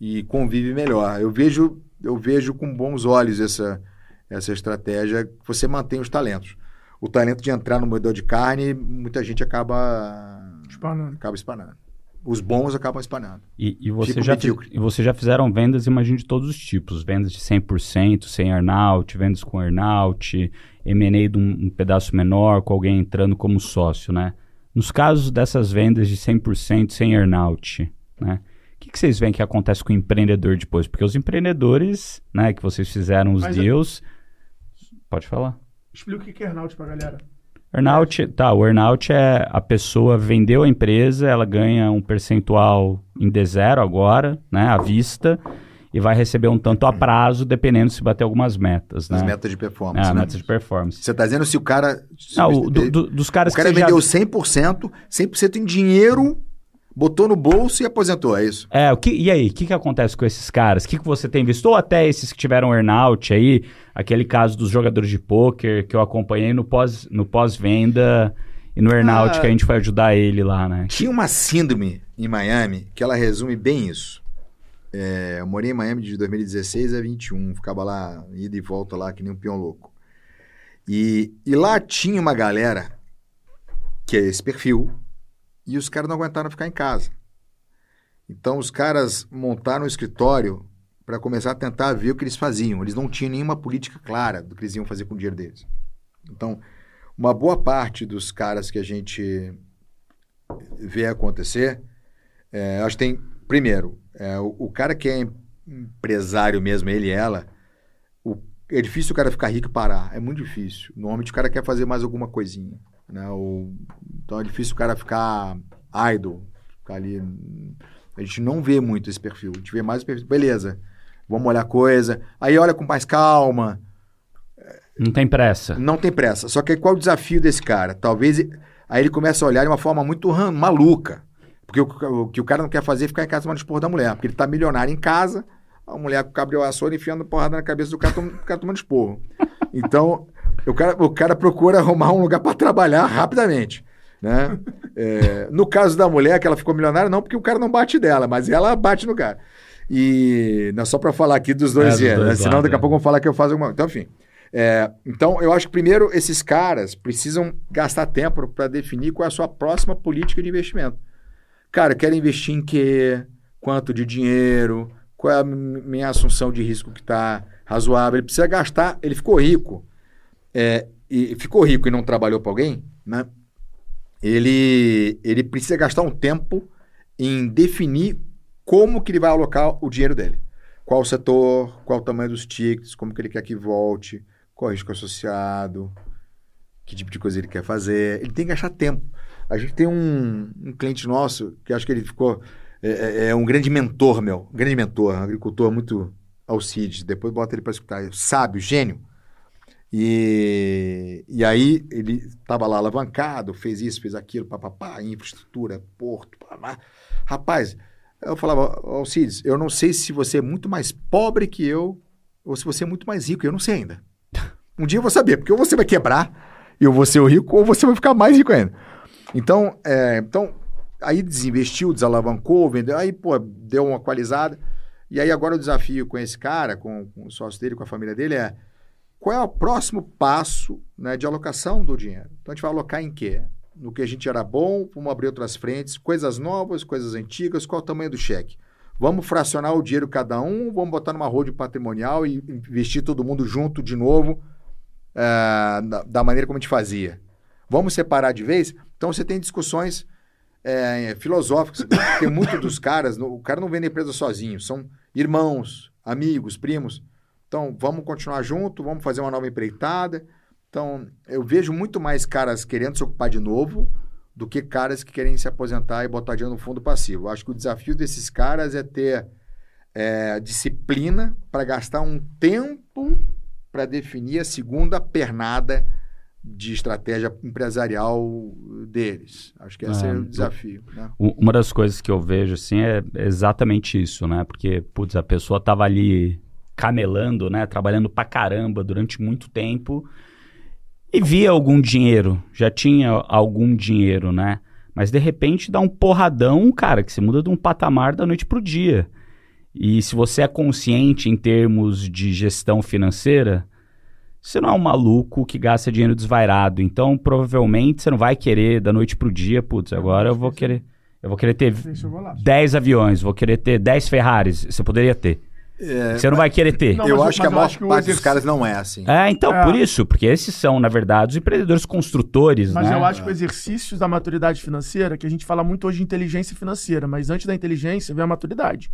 e convive melhor. Eu vejo, eu vejo com bons olhos essa, essa estratégia, que você mantém os talentos. O talento de entrar no moedor de carne, muita gente acaba,
Espanando.
acaba espanando. Os bons acabam espanando.
E, e você
Tipo
já, fi-
medíocre.
e você já fizeram vendas, imagino, de todos os tipos. Vendas de 100%, sem earnout, vendas com earnout, M&A de um, um pedaço menor, com alguém entrando como sócio, né? Nos casos dessas vendas de 100% sem earnout, né? O que, que vocês veem que acontece com o empreendedor depois? Porque os empreendedores, né, que vocês fizeram os
Mas eu-
deals... Pode falar.
Explica o que que é earnout pra galera.
Earnout, tá, o earnout é a pessoa vendeu a empresa, ela ganha um percentual em D0 agora, né, à vista, e vai receber um tanto a prazo, dependendo se bater algumas metas, né?
As metas de performance.
É,
né?
metas de performance.
Você está dizendo se o cara. se
Não,
o-
do- do- dos caras
o cara
que você já-
vendeu 100%, 100% em dinheiro, botou no bolso e aposentou, é isso?
É, o que, e aí, o que, que acontece com esses caras? O que, que você tem visto? Ou até esses que tiveram earnout aí, aquele caso dos jogadores de pôquer que eu acompanhei no pós- no pós-venda e no earnout
Ah.
que a gente foi ajudar ele lá, né?
Tinha uma síndrome em Miami que ela resume bem isso. É, eu morei em Miami de 2016 a 21, ficava lá, ida e volta lá, que nem um peão louco. E, e lá tinha uma galera que é esse perfil, e os caras não aguentaram ficar em casa. Então os caras montaram um escritório para começar a tentar ver o que eles faziam. Eles não tinham nenhuma política clara do que eles iam fazer com o dinheiro deles. Então, uma boa parte dos caras que a gente vê acontecer, é, acho que tem, primeiro, é, o, o cara que é empresário mesmo, ele e ela, o- é difícil o cara ficar rico e parar, é muito difícil. Normalmente o cara quer fazer mais alguma coisinha, né? O- então é difícil o cara ficar idle, ficar ali. A gente não vê muito esse perfil, a gente vê mais o perfil, beleza, vamos olhar coisa, aí olha com mais calma,
Não tem pressa.
não tem pressa. Só que aí qual o desafio desse cara? Talvez aí ele começa a olhar de uma forma muito maluca. Porque o, o que o cara não quer fazer é ficar em casa tomando esporro da mulher. Porque ele tá milionário em casa, a mulher com o cabelo açor enfiando porrada na cabeça do cara, tom, cara tomando esporro. Então, o cara, o cara procura arrumar um lugar para trabalhar rapidamente. Né? <laughs> É, no caso da mulher, que ela ficou milionária, não porque o cara não bate dela, mas ela bate no cara. E não é só para falar aqui dos dois,
É,
é, né? senão daqui a
é.
pouco vão falar que eu faço alguma. Então, enfim. É, então, eu acho que primeiro esses caras precisam gastar tempo para definir qual é a sua próxima política de investimento. Cara, quero investir em quê? Quanto de dinheiro? qual é a minha assunção de risco que está razoável. Ele precisa gastar, ele ficou rico, é, e ficou rico e não trabalhou para alguém, né? Ele, ele precisa gastar um tempo em definir como que ele vai alocar o dinheiro dele. Qual o setor, qual o tamanho dos tickets, como que ele quer que volte, qual o risco associado, que tipo de coisa ele quer fazer. Ele tem que gastar tempo. A gente tem um, um cliente nosso que acho que ele ficou. É, é, é um grande mentor, meu. Grande mentor, um agricultor muito Alcides. Depois bota ele para escutar. Sábio, gênio. E, e aí ele estava lá alavancado, fez isso, fez aquilo, papapá, infraestrutura, porto, papá. Rapaz, eu falava, Alcides, eu não sei se você é muito mais pobre que eu ou se você é muito mais rico. Eu não sei ainda. Um dia eu vou saber, porque ou você vai quebrar e eu vou ser o rico, ou você vai ficar mais rico ainda. Então, é, então aí desinvestiu, desalavancou, vendeu, aí, pô, deu uma equalizada. E aí agora o desafio com esse cara, com, com o sócio dele, com a família dele, é qual é o próximo passo né, de alocação do dinheiro? Então a gente vai alocar em quê? No que a gente era bom, vamos abrir outras frentes, coisas novas, coisas antigas, qual é o tamanho do cheque? Vamos fracionar o dinheiro cada um, vamos botar numa roda patrimonial e investir todo mundo junto de novo, é, da, maneira como a gente fazia. Vamos separar de vez? Então você tem discussões é, filosóficas. Tem muito dos caras, o cara não vende empresa sozinho, são irmãos, amigos, primos. Então, vamos continuar junto, vamos fazer uma nova empreitada. Então, eu vejo muito mais caras querendo se ocupar de novo do que caras que querem se aposentar e botar dinheiro no fundo passivo. Eu acho que o desafio desses caras é ter é, disciplina para gastar um tempo para definir a segunda pernada de estratégia empresarial deles. Acho que esse é, é o desafio. Né?
Uma das coisas que eu vejo assim é exatamente isso, né? Porque, putz, a pessoa estava ali camelando, né? Trabalhando pra caramba durante muito tempo e via algum dinheiro, já tinha algum dinheiro, né? Mas de repente dá um porradão, cara, que se muda de um patamar da noite pro dia. E se você é consciente em termos de gestão financeira, você não é um maluco que gasta dinheiro desvairado. Então, provavelmente, você não vai querer da noite pro dia, putz, agora eu vou querer. Eu vou querer ter 10 aviões, vou querer ter 10 Ferraris. Você poderia ter. É, você não vai querer ter.
Não, eu acho que a maior parte dos caras não é assim.
É, então, é. por isso, porque esses são, na verdade, os empreendedores construtores,
mas
né?
eu acho que o exercício da maturidade financeira, que a gente fala muito hoje de inteligência financeira, mas antes da inteligência vem a maturidade.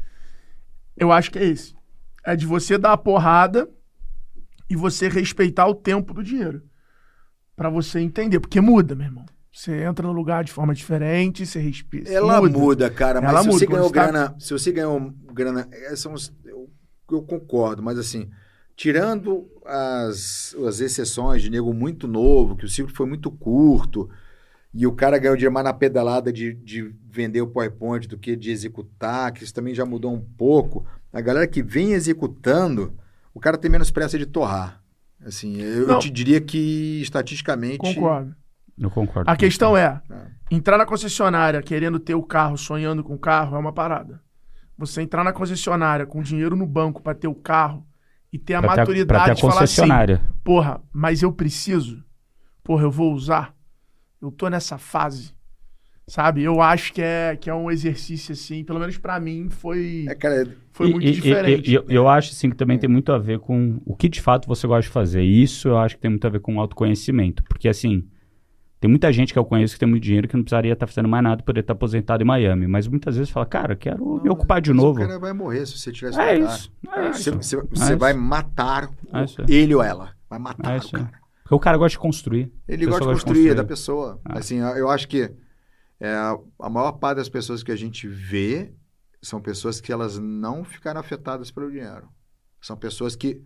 Eu acho que é esse. É de você dar a porrada e você respeitar o tempo do dinheiro. para você entender, porque muda, meu irmão. Você entra no lugar de forma diferente, você respira.
Ela muda, muda cara, mas Ela se muda, você ganhou tá grana, tá... se você ganhou grana, são os eu concordo, mas assim, tirando as, as exceções de nego muito novo, que o ciclo foi muito curto, e o cara ganhou dinheiro mais na pedalada de, de vender o PowerPoint do que de executar, que isso também já mudou um pouco. A galera que vem executando, o cara tem menos pressa de torrar. Assim, eu, eu te diria que estatisticamente.
Concordo.
Eu concordo.
A questão é, é, entrar na concessionária querendo ter o carro, sonhando com o carro, é uma parada. Você entrar na concessionária com dinheiro no banco para ter o carro e ter a pra maturidade ter, ter a de falar assim, porra, mas eu preciso, porra, eu vou usar, eu tô nessa fase, sabe? Eu acho que é, que é um exercício assim, pelo menos para mim foi é, cara, foi e, muito e, diferente.
E, eu, eu acho assim que também tem muito a ver com o que de fato você gosta de fazer. Isso eu acho que tem muito a ver com autoconhecimento, porque assim, tem muita gente que eu conheço que tem muito dinheiro que não precisaria estar fazendo mais nada, poderia estar aposentado em Miami. Mas muitas vezes fala, cara, quero não, me ocupar de novo. O
cara vai morrer se você tivesse é isso, é isso. Você, você, você é vai isso. matar é ele ou ela. Vai matar é o cara.
Porque o cara gosta de construir.
Ele gosta de construir, construir, é da pessoa. É. Assim, eu acho que é, a maior parte das pessoas que a gente vê são pessoas que elas não ficaram afetadas pelo dinheiro. São pessoas que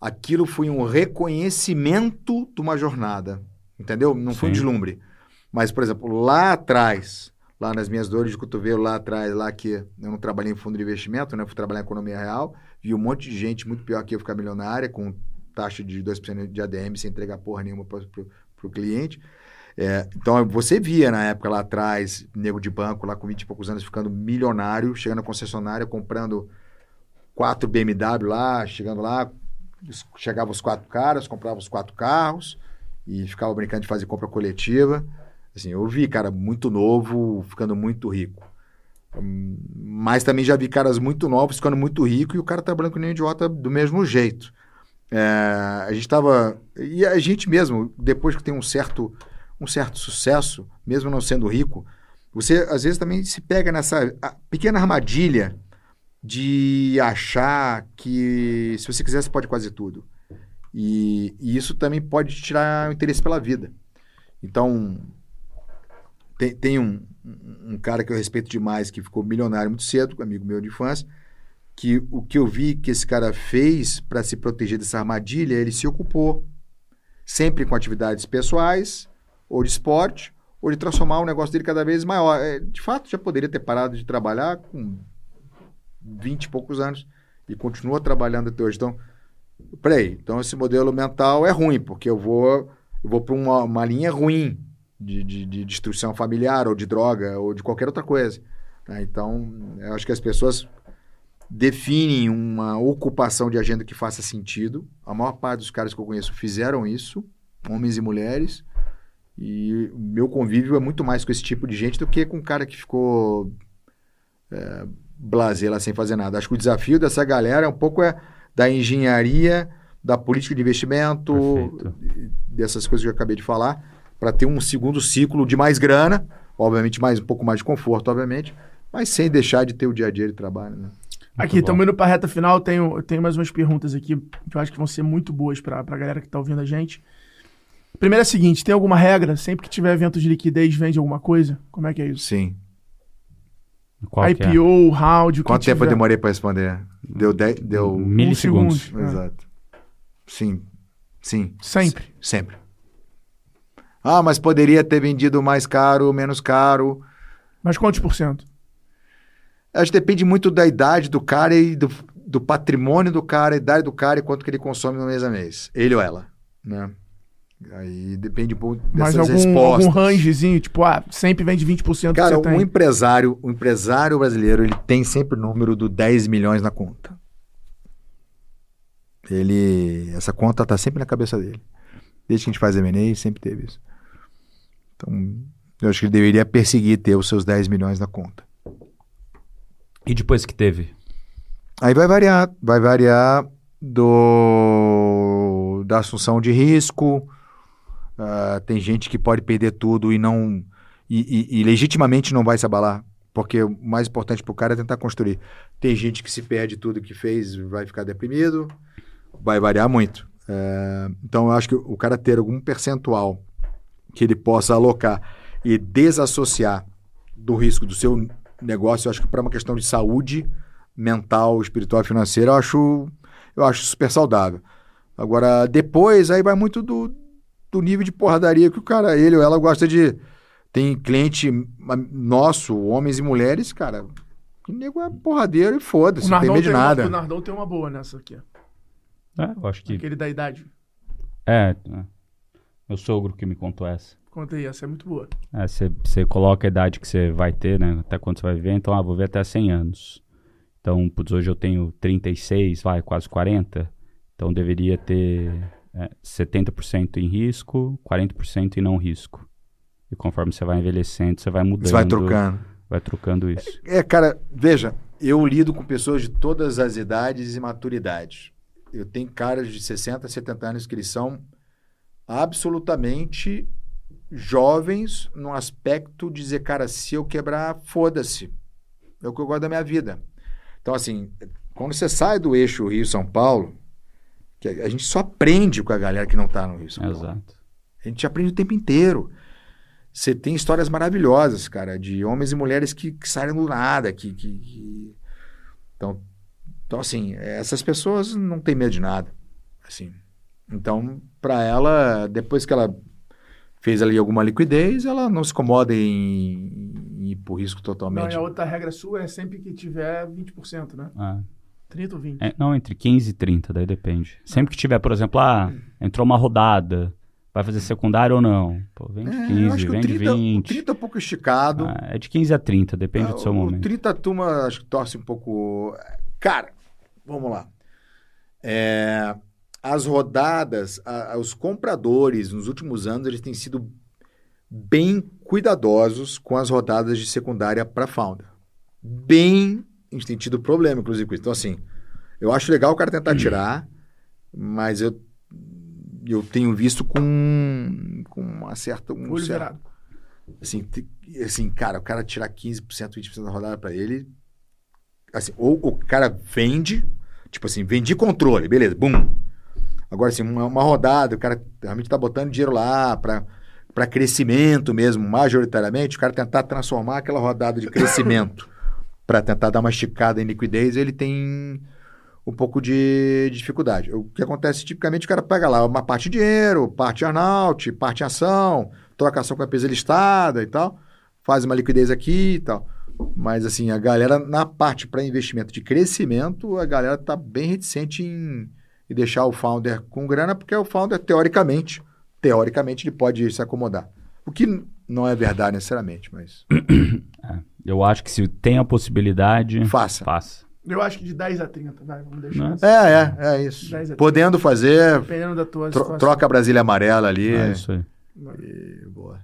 aquilo foi um reconhecimento de uma jornada. Entendeu? Não foi um deslumbre. Mas, por exemplo, lá atrás, lá nas minhas dores de cotovelo, lá atrás, lá que eu não trabalhei em fundo de investimento, né? Fui trabalhar em economia real, vi um monte de gente muito pior que eu ficar milionária, com taxa de 2% de ADM sem entregar porra nenhuma para o cliente. É, então, você via na época lá atrás, nego de banco lá com 20 e poucos anos ficando milionário, chegando na concessionária, comprando quatro BMW lá, chegando lá, chegavam os quatro caras, compravam os quatro carros, e ficava brincando de fazer compra coletiva. Assim, eu vi cara muito novo ficando muito rico. Mas também já vi caras muito novos ficando muito ricos e o cara trabalhando com nem idiota do mesmo jeito. É, a gente tava. E a gente mesmo, depois que tem um certo, um certo sucesso, mesmo não sendo rico, você às vezes também se pega nessa pequena armadilha de achar que se você quiser você pode quase tudo. E, e isso também pode tirar o interesse pela vida. Então, tem, tem um, um cara que eu respeito demais, que ficou milionário muito cedo, amigo meu de infância, que o que eu vi que esse cara fez para se proteger dessa armadilha, ele se ocupou sempre com atividades pessoais, ou de esporte, ou de transformar o negócio dele cada vez maior. É, de fato, já poderia ter parado de trabalhar com 20 e poucos anos e continua trabalhando até hoje. Então, peraí, então esse modelo mental é ruim, porque eu vou, eu vou para uma, uma linha ruim de, de, de destruição familiar, ou de droga, ou de qualquer outra coisa. né? Então, eu acho que as pessoas definem uma ocupação de agenda que faça sentido. A maior parte dos caras que eu conheço fizeram isso, homens e mulheres. E meu convívio é muito mais com esse tipo de gente do que com um cara que ficou é, blazer lá sem fazer nada. Acho que o desafio dessa galera é um pouco é da engenharia, da política de investimento,
Perfeito.
dessas coisas que eu acabei de falar, para ter um segundo ciclo de mais grana, obviamente mais um pouco mais de conforto, obviamente, mas sem deixar de ter o dia a dia de trabalho. Né?
Aqui, estamos indo pra reta final. Tenho, tenho mais umas perguntas aqui que eu acho que vão ser muito boas pra, pra galera que tá ouvindo a gente. Primeira é a seguinte: tem alguma regra? Sempre que tiver evento de liquidez, vende alguma coisa? Como é que é isso?
Sim.
Qual é?
IPO, round, o que
Quanto tempo eu demorei para responder? Deu 10, deu
Milissegundos.
segundo. É.
Exato. Sim. Sim.
Sempre.
S- Sempre. Ah, mas poderia ter vendido mais caro, menos caro.
Mas quantos por cento?
Acho que depende muito da idade do cara e do, do patrimônio do cara, a idade do cara e quanto que ele consome no mês a mês. Ele ou ela, né? Aí depende um pouco
Mas
dessas
algum,
respostas.
algum rangezinho, tipo, ah, sempre vende 20% que
Cara,
você tem.
um empresário, o empresário brasileiro, ele tem sempre o número do 10 milhões na conta. Ele, essa conta tá sempre na cabeça dele. Desde que a gente faz M&A, sempre teve isso. Então, eu acho que ele deveria perseguir ter os seus 10 milhões na conta.
E depois que teve?
Aí vai variar, vai variar do da assunção de risco. Ah, tem gente que pode perder tudo e não e, e- e legitimamente não vai se abalar, porque o mais importante para o cara é tentar construir. Tem gente que se perde tudo que fez, vai ficar deprimido, vai variar muito. É, então eu acho que o cara ter algum percentual que ele possa alocar e desassociar do risco do seu negócio, eu acho que para uma questão de saúde mental, espiritual e financeira, eu acho, eu acho super saudável. Agora, depois, aí vai muito do, do nível de porradaria que o cara, ele ou ela gosta de. Tem cliente nosso, homens e mulheres, cara, que nego é porradeiro e foda-se,
O
não tem medo de
tem uma,
nada.
o Nardão tem uma boa nessa aqui.
É, eu acho que.
Aquele da idade.
É, é. Meu sogro que me contou essa.
Conta aí, essa é muito boa.
É, você coloca a idade que você vai ter, né? Até quando você vai viver. Então, ah, vou ver até 100 anos. Então, putz, hoje eu tenho 36, vai, quase 40. Então, deveria ter é, 70% em risco, 40% em não risco. E conforme você vai envelhecendo, você vai mudando.
Você vai trocando.
Vai trocando isso.
É, cara, veja, eu lido com pessoas de todas as idades e maturidades. Eu tenho caras de 60, 70 anos que eles são absolutamente jovens no aspecto de dizer, cara, se eu quebrar, foda-se. É o que eu gosto da minha vida. Então, assim, quando você sai do eixo Rio-São Paulo, que a a gente só aprende com a galera que não tá no Rio-São Paulo.
Exato.
A gente aprende o tempo inteiro. Você tem histórias maravilhosas, cara, de homens e mulheres que, que saem do nada, que, que- que- Então, então, assim, essas pessoas não têm medo de nada, assim. Então, para ela, depois que ela fez ali alguma liquidez, ela não se incomoda em, em ir pro risco
Não,
totalmente.
e a outra regra sua é sempre que tiver 20%, né?
Ah.
30 ou 20.
É, não, entre 15 e 30, daí depende. Sempre que tiver, por exemplo, ah, entrou uma rodada, vai fazer secundário ou não? Pô, vende
É, eu
15,
acho que
vende
30, o
20.
30 é um pouco esticado.
Ah, é de 15 a 30, depende
Ah,
do seu
o
momento.
30 a turma acho que torce um pouco. Cara, vamos lá. É, as rodadas, a- os compradores nos últimos anos eles têm sido bem cuidadosos com as rodadas de secundária para founder. bem. A gente tem tido problema, inclusive, com isso. Então, assim, eu acho legal o cara tentar tirar, mas eu, eu tenho visto com, com uma certa. Um
Olho
certo, assim, assim, cara, o cara tirar 15%, 20% da rodada pra ele. Assim, ou o cara vende, tipo assim, vendi controle, beleza, bum. Agora, assim, uma, uma rodada, o cara realmente tá botando dinheiro lá pra, pra crescimento mesmo, majoritariamente, o cara tentar transformar aquela rodada de <laughs> crescimento pra tentar dar uma esticada em liquidez, ele tem um pouco de dificuldade. O que acontece tipicamente, o cara pega lá uma parte de dinheiro, parte earnout, parte em ação, troca ação com a empresa listada e tal, faz uma liquidez aqui e tal. Mas assim, a galera na parte para investimento de crescimento, a galera tá bem reticente em, em deixar o founder com grana, porque o founder, teoricamente, teoricamente, ele pode se acomodar. O que não é verdade necessariamente, mas <coughs>
Eu acho que se tem a possibilidade,
faça.
faça.
Eu acho que de 10 a 30, vai, vamos deixar. Assim.
É, é, é isso. Podendo fazer,
Dependendo da tua
tro-
situação.
troca a Brasília amarela ali.
É isso aí.
E boa.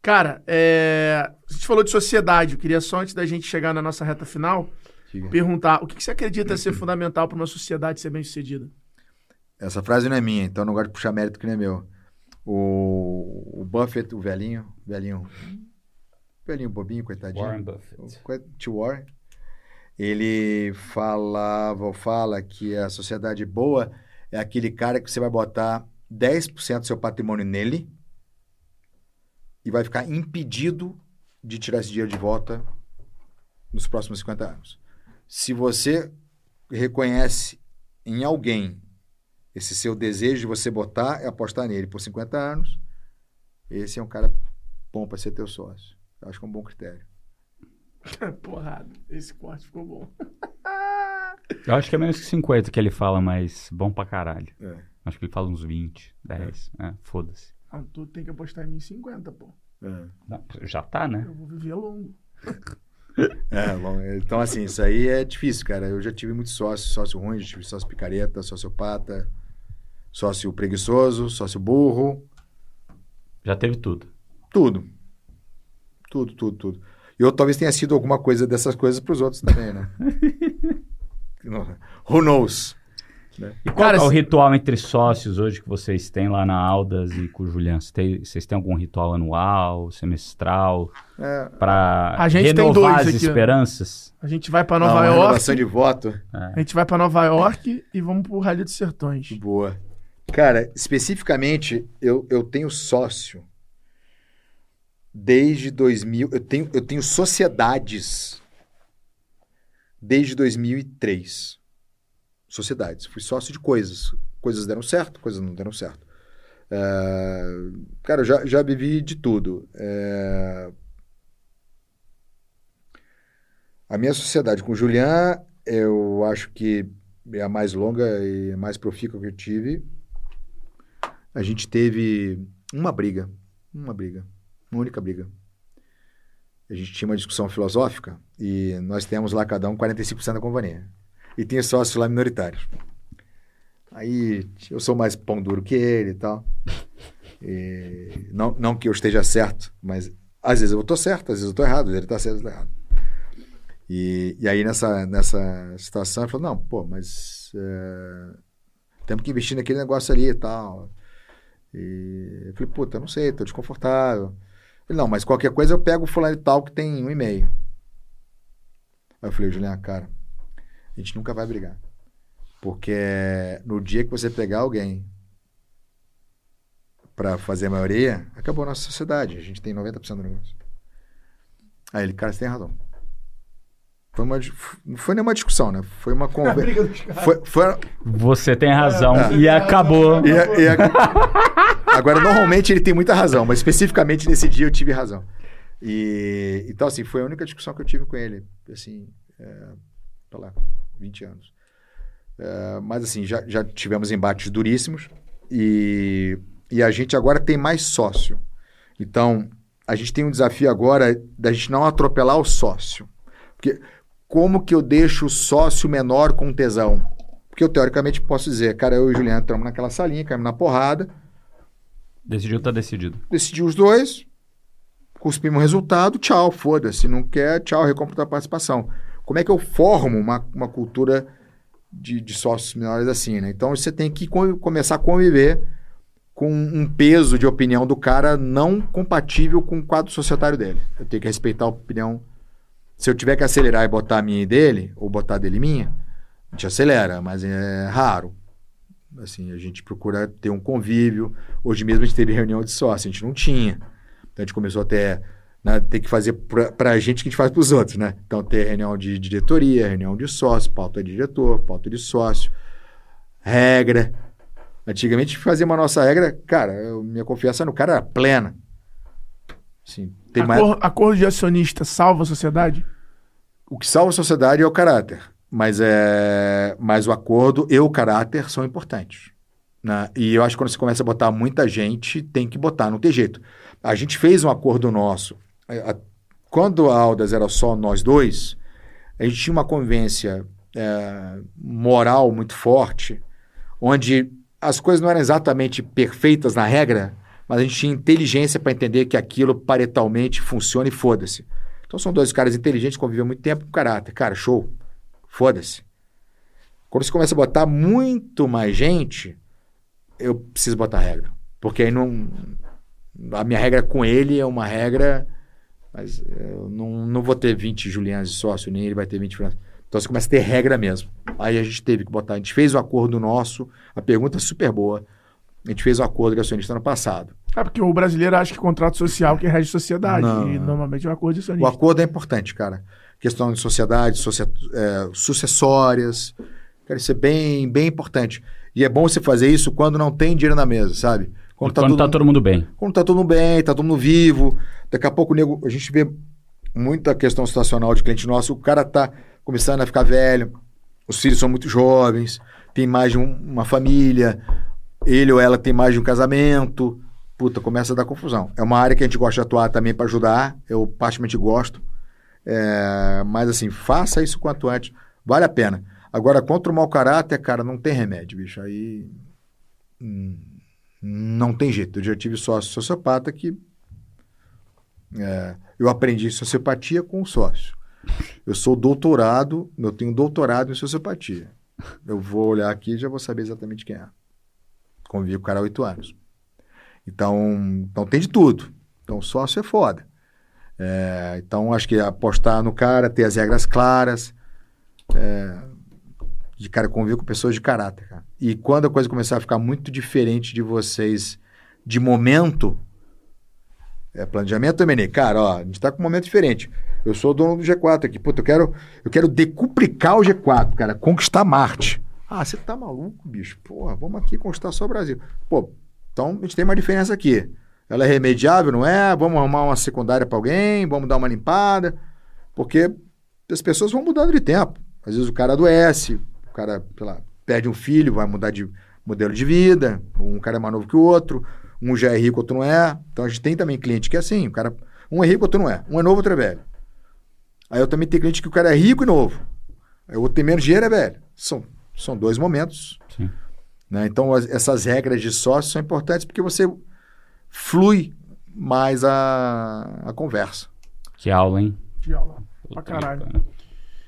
Cara, é, a gente falou de sociedade. Eu queria só, antes da gente chegar na nossa reta final,
Diga.
perguntar o que, que você acredita ser fundamental para uma sociedade ser bem sucedida?
Essa frase não é minha, então eu não gosto de puxar mérito que não é meu. O, o Buffett, o velhinho, velhinho, velhinho bobinho, coitadinho.
Warren
O
Buffett.
Tio Warren. Ele falava, ou fala que a sociedade boa é aquele cara que você vai botar 10% do seu patrimônio nele e vai ficar impedido de tirar esse dinheiro de volta nos próximos 50 anos. Se você reconhece em alguém esse seu desejo de você botar e apostar nele por 50 anos, esse é um cara bom para ser teu sócio. Eu acho que é um bom critério. <laughs>
Porrada, esse corte ficou bom. <laughs>
Eu acho que é menos que 50 que ele fala, mas bom pra caralho.
É.
Acho que ele fala uns 20, 10. É, foda-se.
Não, tu tem que apostar em mim 50, pô.
Não, Já tá, né?
Eu vou viver longo. <laughs>
É, bom, então assim, isso aí é difícil, cara. Eu já tive muitos sócios, sócio ruim, já tive sócio picareta, sociopata, sócio preguiçoso, sócio burro,
Já teve tudo.
tudo. Tudo, tudo, tudo. E eu talvez tenha sido alguma coisa dessas coisas para os outros também, né? <laughs> Não, Who knows?
E qual
Cara,
é o
se-
ritual entre sócios hoje que vocês têm lá na Aldas e com o Juliano? Vocês têm, vocês têm algum ritual anual, semestral,
É,
pra
A gente tem
renovar
dois
as
aqui, ó.
esperanças?
A gente vai para
não,
Nova
uma
York.
renovação de voto.
A gente vai para Nova York e vamos pro Rally dos Sertões.
Boa. Cara, especificamente, eu, eu tenho sócio desde 2000. Eu tenho, eu tenho sociedades desde 2003. Sociedades. Fui sócio de coisas. Coisas deram certo, coisas não deram certo. É, cara, eu já, já vivi de tudo. É, a minha sociedade com o Julian, eu acho que é a mais longa e mais profícua que eu tive. A gente teve uma briga. Uma briga. Uma única briga. A gente tinha uma discussão filosófica e nós temos lá cada um 45% da companhia. E tem sócios lá minoritários. Aí eu sou mais pão duro que ele e tal. E não, não que eu esteja certo, mas às vezes eu estou certo, às vezes eu estou errado, ele está certo, eu estou errado. E, e aí nessa, nessa situação ele falou, não, pô, mas é, temos que investir naquele negócio ali e tal. E eu falei, puta, não sei, tô desconfortável. Ele, não, mas qualquer coisa eu pego o fulano e tal que tem um e-mail. Aí eu falei, Juliana, cara, a gente nunca vai brigar. Porque no dia que você pegar alguém para fazer a maioria, acabou a nossa sociedade. A gente tem 90% do negócio. Aí ele, cara, você tem razão. Foi uma, não foi nenhuma discussão, né? Foi uma <laughs> conversa. Foi, foi,
Você tem razão.
É.
E acabou.
E e a- Agora, normalmente ele tem muita razão, mas especificamente nesse dia eu tive razão. E, então, assim, foi a única discussão que eu tive com ele, assim, é, sei lá, 20 anos. É, mas, assim, já, já tivemos embates duríssimos e, e a gente agora tem mais sócio. Então, a gente tem um desafio agora da gente não atropelar o sócio. Porque como que eu deixo o sócio menor com tesão? Porque eu, teoricamente, posso dizer, cara, eu e o Juliano entramos naquela salinha, caímos na porrada,
Decidiu, tá decidido.
decidiu os dois, cuspimos o resultado, tchau, foda-se. Não quer, tchau, recompra a participação. Como é que eu formo uma, uma cultura de, de sócios menores assim, né? Então você tem que co- começar a conviver com um peso de opinião do cara não compatível com o quadro societário dele. Eu tenho que respeitar a opinião. Se eu tiver que acelerar e botar a minha e dele, ou botar a dele e minha, a gente acelera, mas é raro. Assim, a gente procura ter um convívio. Hoje mesmo a gente teve reunião de sócio, a gente não tinha. Então a gente começou até né, ter que fazer para a gente o que a gente faz para os outros, né? Então ter reunião de diretoria, reunião de sócio, pauta de diretor, pauta de sócio, regra. Antigamente fazia uma nossa regra, cara, eu- minha confiança no cara era plena. Assim, tem mais...
Acor- Acordo de acionista salva a sociedade?
O que salva a sociedade é o caráter, mas, é... mas o acordo e o caráter são importantes. né? E eu acho que quando você começa a botar muita gente, tem que botar, não tem jeito. A gente fez um acordo nosso. é, Quando a Aldas era só nós dois, a gente tinha uma convivência é, moral muito forte, onde as coisas não eram exatamente perfeitas na regra, mas a gente tinha inteligência para entender que aquilo paretalmente funciona e foda-se. Então são dois caras inteligentes, convivem muito tempo caráter. Cara, show. Foda-se. Quando você começa a botar muito mais gente, eu preciso botar regra. Porque aí não. A minha regra com ele é uma regra. Mas eu não, não vou ter 20 Julianos de sócio, nem ele vai ter 20 França. Então você começa a ter regra mesmo. Aí a gente teve que botar. A gente fez o acordo nosso. A pergunta é super boa. A gente fez o acordo com o acionista ano passado.
É porque o brasileiro acha que contrato social que rege sociedade.
Não.
E normalmente é um acordo de
O
acionista.
acordo é importante, cara. Questão de sociedade, socia- é, sucessórias. Cara, isso é bem, bem importante. E é bom você fazer isso quando não tem dinheiro na mesa, sabe?
Quando, tá, todo mundo bem.
quando tá todo mundo bem, tá todo mundo vivo. Daqui a pouco o nego, a gente vê muita questão situacional de cliente nosso. O cara tá começando a ficar velho, os filhos são muito jovens, tem mais de um- uma família, ele ou ela tem mais de um casamento. Puta, começa a dar confusão. É uma área que a gente gosta de atuar também para ajudar. Eu particularmente gosto. É, mas assim, faça isso quanto antes. Vale a pena. Agora, contra o mau caráter, cara, não tem remédio, bicho. Aí. hum, não tem jeito. Eu já tive sócio sociopata que. é, eu aprendi sociopatia com o sócio. Eu sou doutorado, eu tenho doutorado em sociopatia. Eu vou olhar aqui e já vou saber exatamente quem é. Convivi com o cara há oito anos. Então, então tem de tudo. Então, sócio é foda. É, então, acho que apostar no cara, ter as regras claras. é, de cara conviver com pessoas de caráter, cara. E quando a coisa começar a ficar muito diferente de vocês de momento, é planejamento também, né? Cara, ó, a gente tá com um momento diferente. Eu sou o dono do G4 aqui. Puta, eu quero, eu quero decuplicar o G4, cara, conquistar Marte. Ah, você tá maluco, bicho? Porra, vamos aqui conquistar só o Brasil. Pô, então a gente tem uma diferença aqui. Ela é remediável, não é? Vamos arrumar uma secundária para alguém, vamos dar uma limpada. Porque as pessoas vão mudando de tempo. Às vezes o cara adoece, o cara, sei lá, perde um filho, vai mudar de modelo de vida, um cara é mais novo que o outro, um já é rico, outro não é. Então a gente tem também cliente que é assim, o cara, um é rico, outro não é. Um é novo, outro é velho. Aí eu também tenho cliente que o cara é rico e novo. Aí o outro tem menos dinheiro, é velho. São, são dois momentos.
Sim.
Né? Então as- essas regras de sócio são importantes porque você flui mais a, a conversa.
Que aula, hein?
De aula. Pra caralho.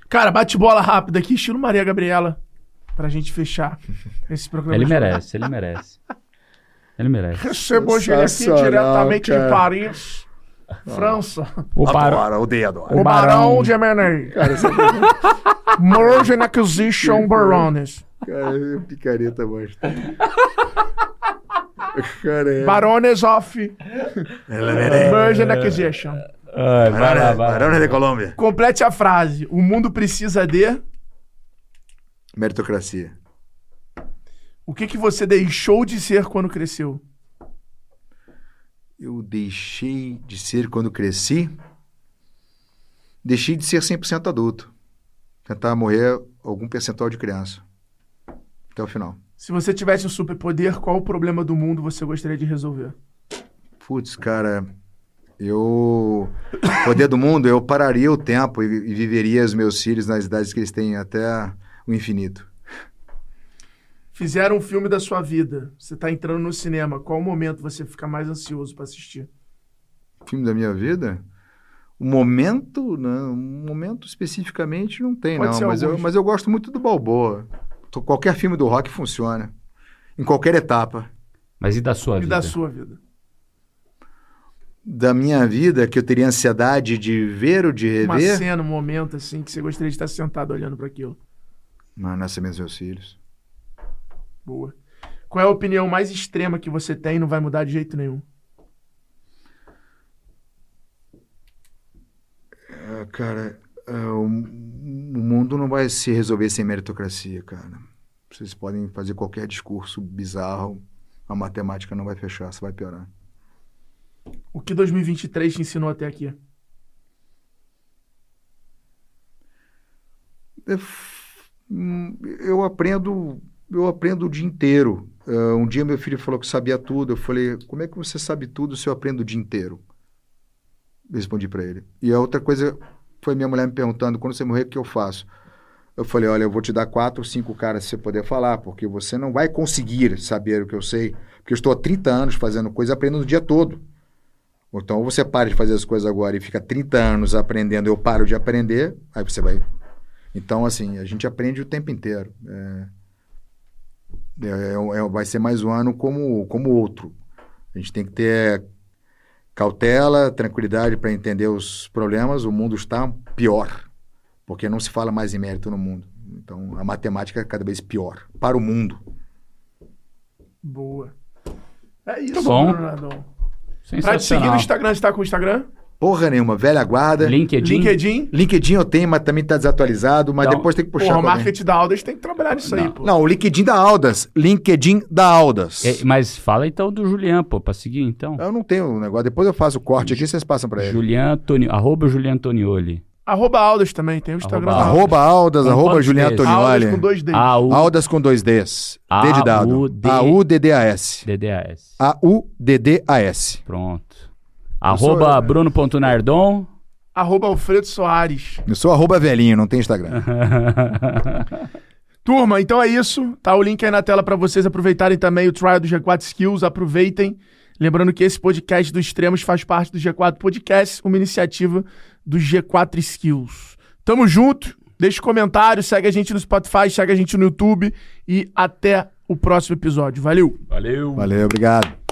Cara, bate bola rápida aqui, estilo Maria Gabriela. Pra gente fechar <laughs> esse programa.
Ele
de-
merece, ele merece. Ele merece.
Recebo hoje ele aqui diretamente de
cara.
Paris, França.
O Barão.
Adoro, odeio, adoro.
O
Barão.
Barão de Emenei. <laughs> Merging Acquisition Barones.
Cara, é picareta, mas. Cara, é.
Barones of Merging Acquisition.
Ai, vai lá, vai lá.
Barões de Colômbia.
Complete a frase. O mundo precisa de...
Meritocracia.
O que, que você deixou de ser quando cresceu?
Eu deixei de ser quando cresci. Deixei de ser 100% adulto. Tentar morrer algum percentual de criança. Até o final.
Se você tivesse um superpoder, qual o problema do mundo você gostaria de resolver?
Putz, cara, eu. Poder do mundo, eu pararia o tempo e, e viveria os meus filhos nas idades que eles têm até o infinito.
Fizeram um filme da sua vida. Você tá entrando no cinema. Qual momento você fica mais ansioso pra assistir?
filme da minha vida? O momento, não, um momento especificamente não tem,
Pode
não. Mas eu, mas eu gosto muito do Balboa. Tô- Qualquer filme do rock funciona. Em qualquer etapa.
Mas e da sua
E
vida?
da sua vida?
Da minha vida, que eu teria ansiedade de ver ou de
Uma
rever.
cena, um momento assim que você gostaria de estar sentado olhando para aquilo.
Mas nascimento dos meus filhos.
Boa. Qual é a opinião mais extrema que você tem e não vai mudar de jeito nenhum?
Ah, cara, ah, o, o mundo não vai se resolver sem meritocracia, cara. Vocês podem fazer qualquer discurso bizarro, a matemática não vai fechar, só vai piorar.
O que 2023 te ensinou até aqui?
Eu, hum, eu aprendo, eu aprendo o dia inteiro. Ah, um dia meu filho falou que sabia tudo. Eu falei, como é que você sabe tudo se eu aprendo o dia inteiro? Respondi para ele. E a outra coisa foi minha mulher me perguntando, quando você morrer, o que eu faço? Eu falei, olha, eu vou te dar quatro cinco caras se você poder falar, porque você não vai conseguir saber o que eu sei, porque eu estou há 30 anos fazendo coisa, aprendendo o dia todo. Então, ou você para de fazer as coisas agora e fica 30 anos aprendendo, eu paro de aprender, aí você vai então, assim, a gente aprende o tempo inteiro. É, é- é- vai ser mais um ano como, como outro. A gente tem que ter cautela, tranquilidade para entender os problemas. O mundo está pior, porque não se fala mais em mérito no mundo. Então, a matemática é cada vez pior para o mundo.
Boa. É isso,
Muito bom.
Pra te seguir no Instagram, você tá com o Instagram?
Porra nenhuma, velha guarda.
LinkedIn.
LinkedIn?
LinkedIn eu tenho, mas também está desatualizado, mas
Então,
depois tem que puxar.
Porra, o marketing da Aldas tem que trabalhar nisso aí,
Não.
pô.
Não, o LinkedIn da Aldas. LinkedIn da Aldas.
É, mas fala então do Julian, pô, pra seguir então.
Eu não tenho o negócio. Depois eu faço o corte aqui, vocês passam pra ele.
Julian Antoni... Arroba Julian Antonioli.
Arroba Aldas também, tem o Instagram
Arroba
da Aldas.
Arroba Juliano
Ds?
Aldas com dois Ds.
Aldas com dois Ds. D de dado.
A-U-D-
A-U-D-D-A-S. A-U-D-D-A-S.
Pronto. Arroba
sou-
Bruno.nardon.
Arroba Alfredo Soares.
Eu sou arroba velhinho, não tem Instagram. <laughs>
Turma, então é isso. Tá o link aí na tela pra vocês aproveitarem também o trial do G4 Skills. Aproveitem. Lembrando que esse podcast do Extremos faz parte do G4 Podcast, uma iniciativa do G4 Skills. Tamo junto. Deixa um comentário, segue a gente no Spotify, segue a gente no YouTube e até o próximo episódio. Valeu!
Valeu.
Valeu, obrigado.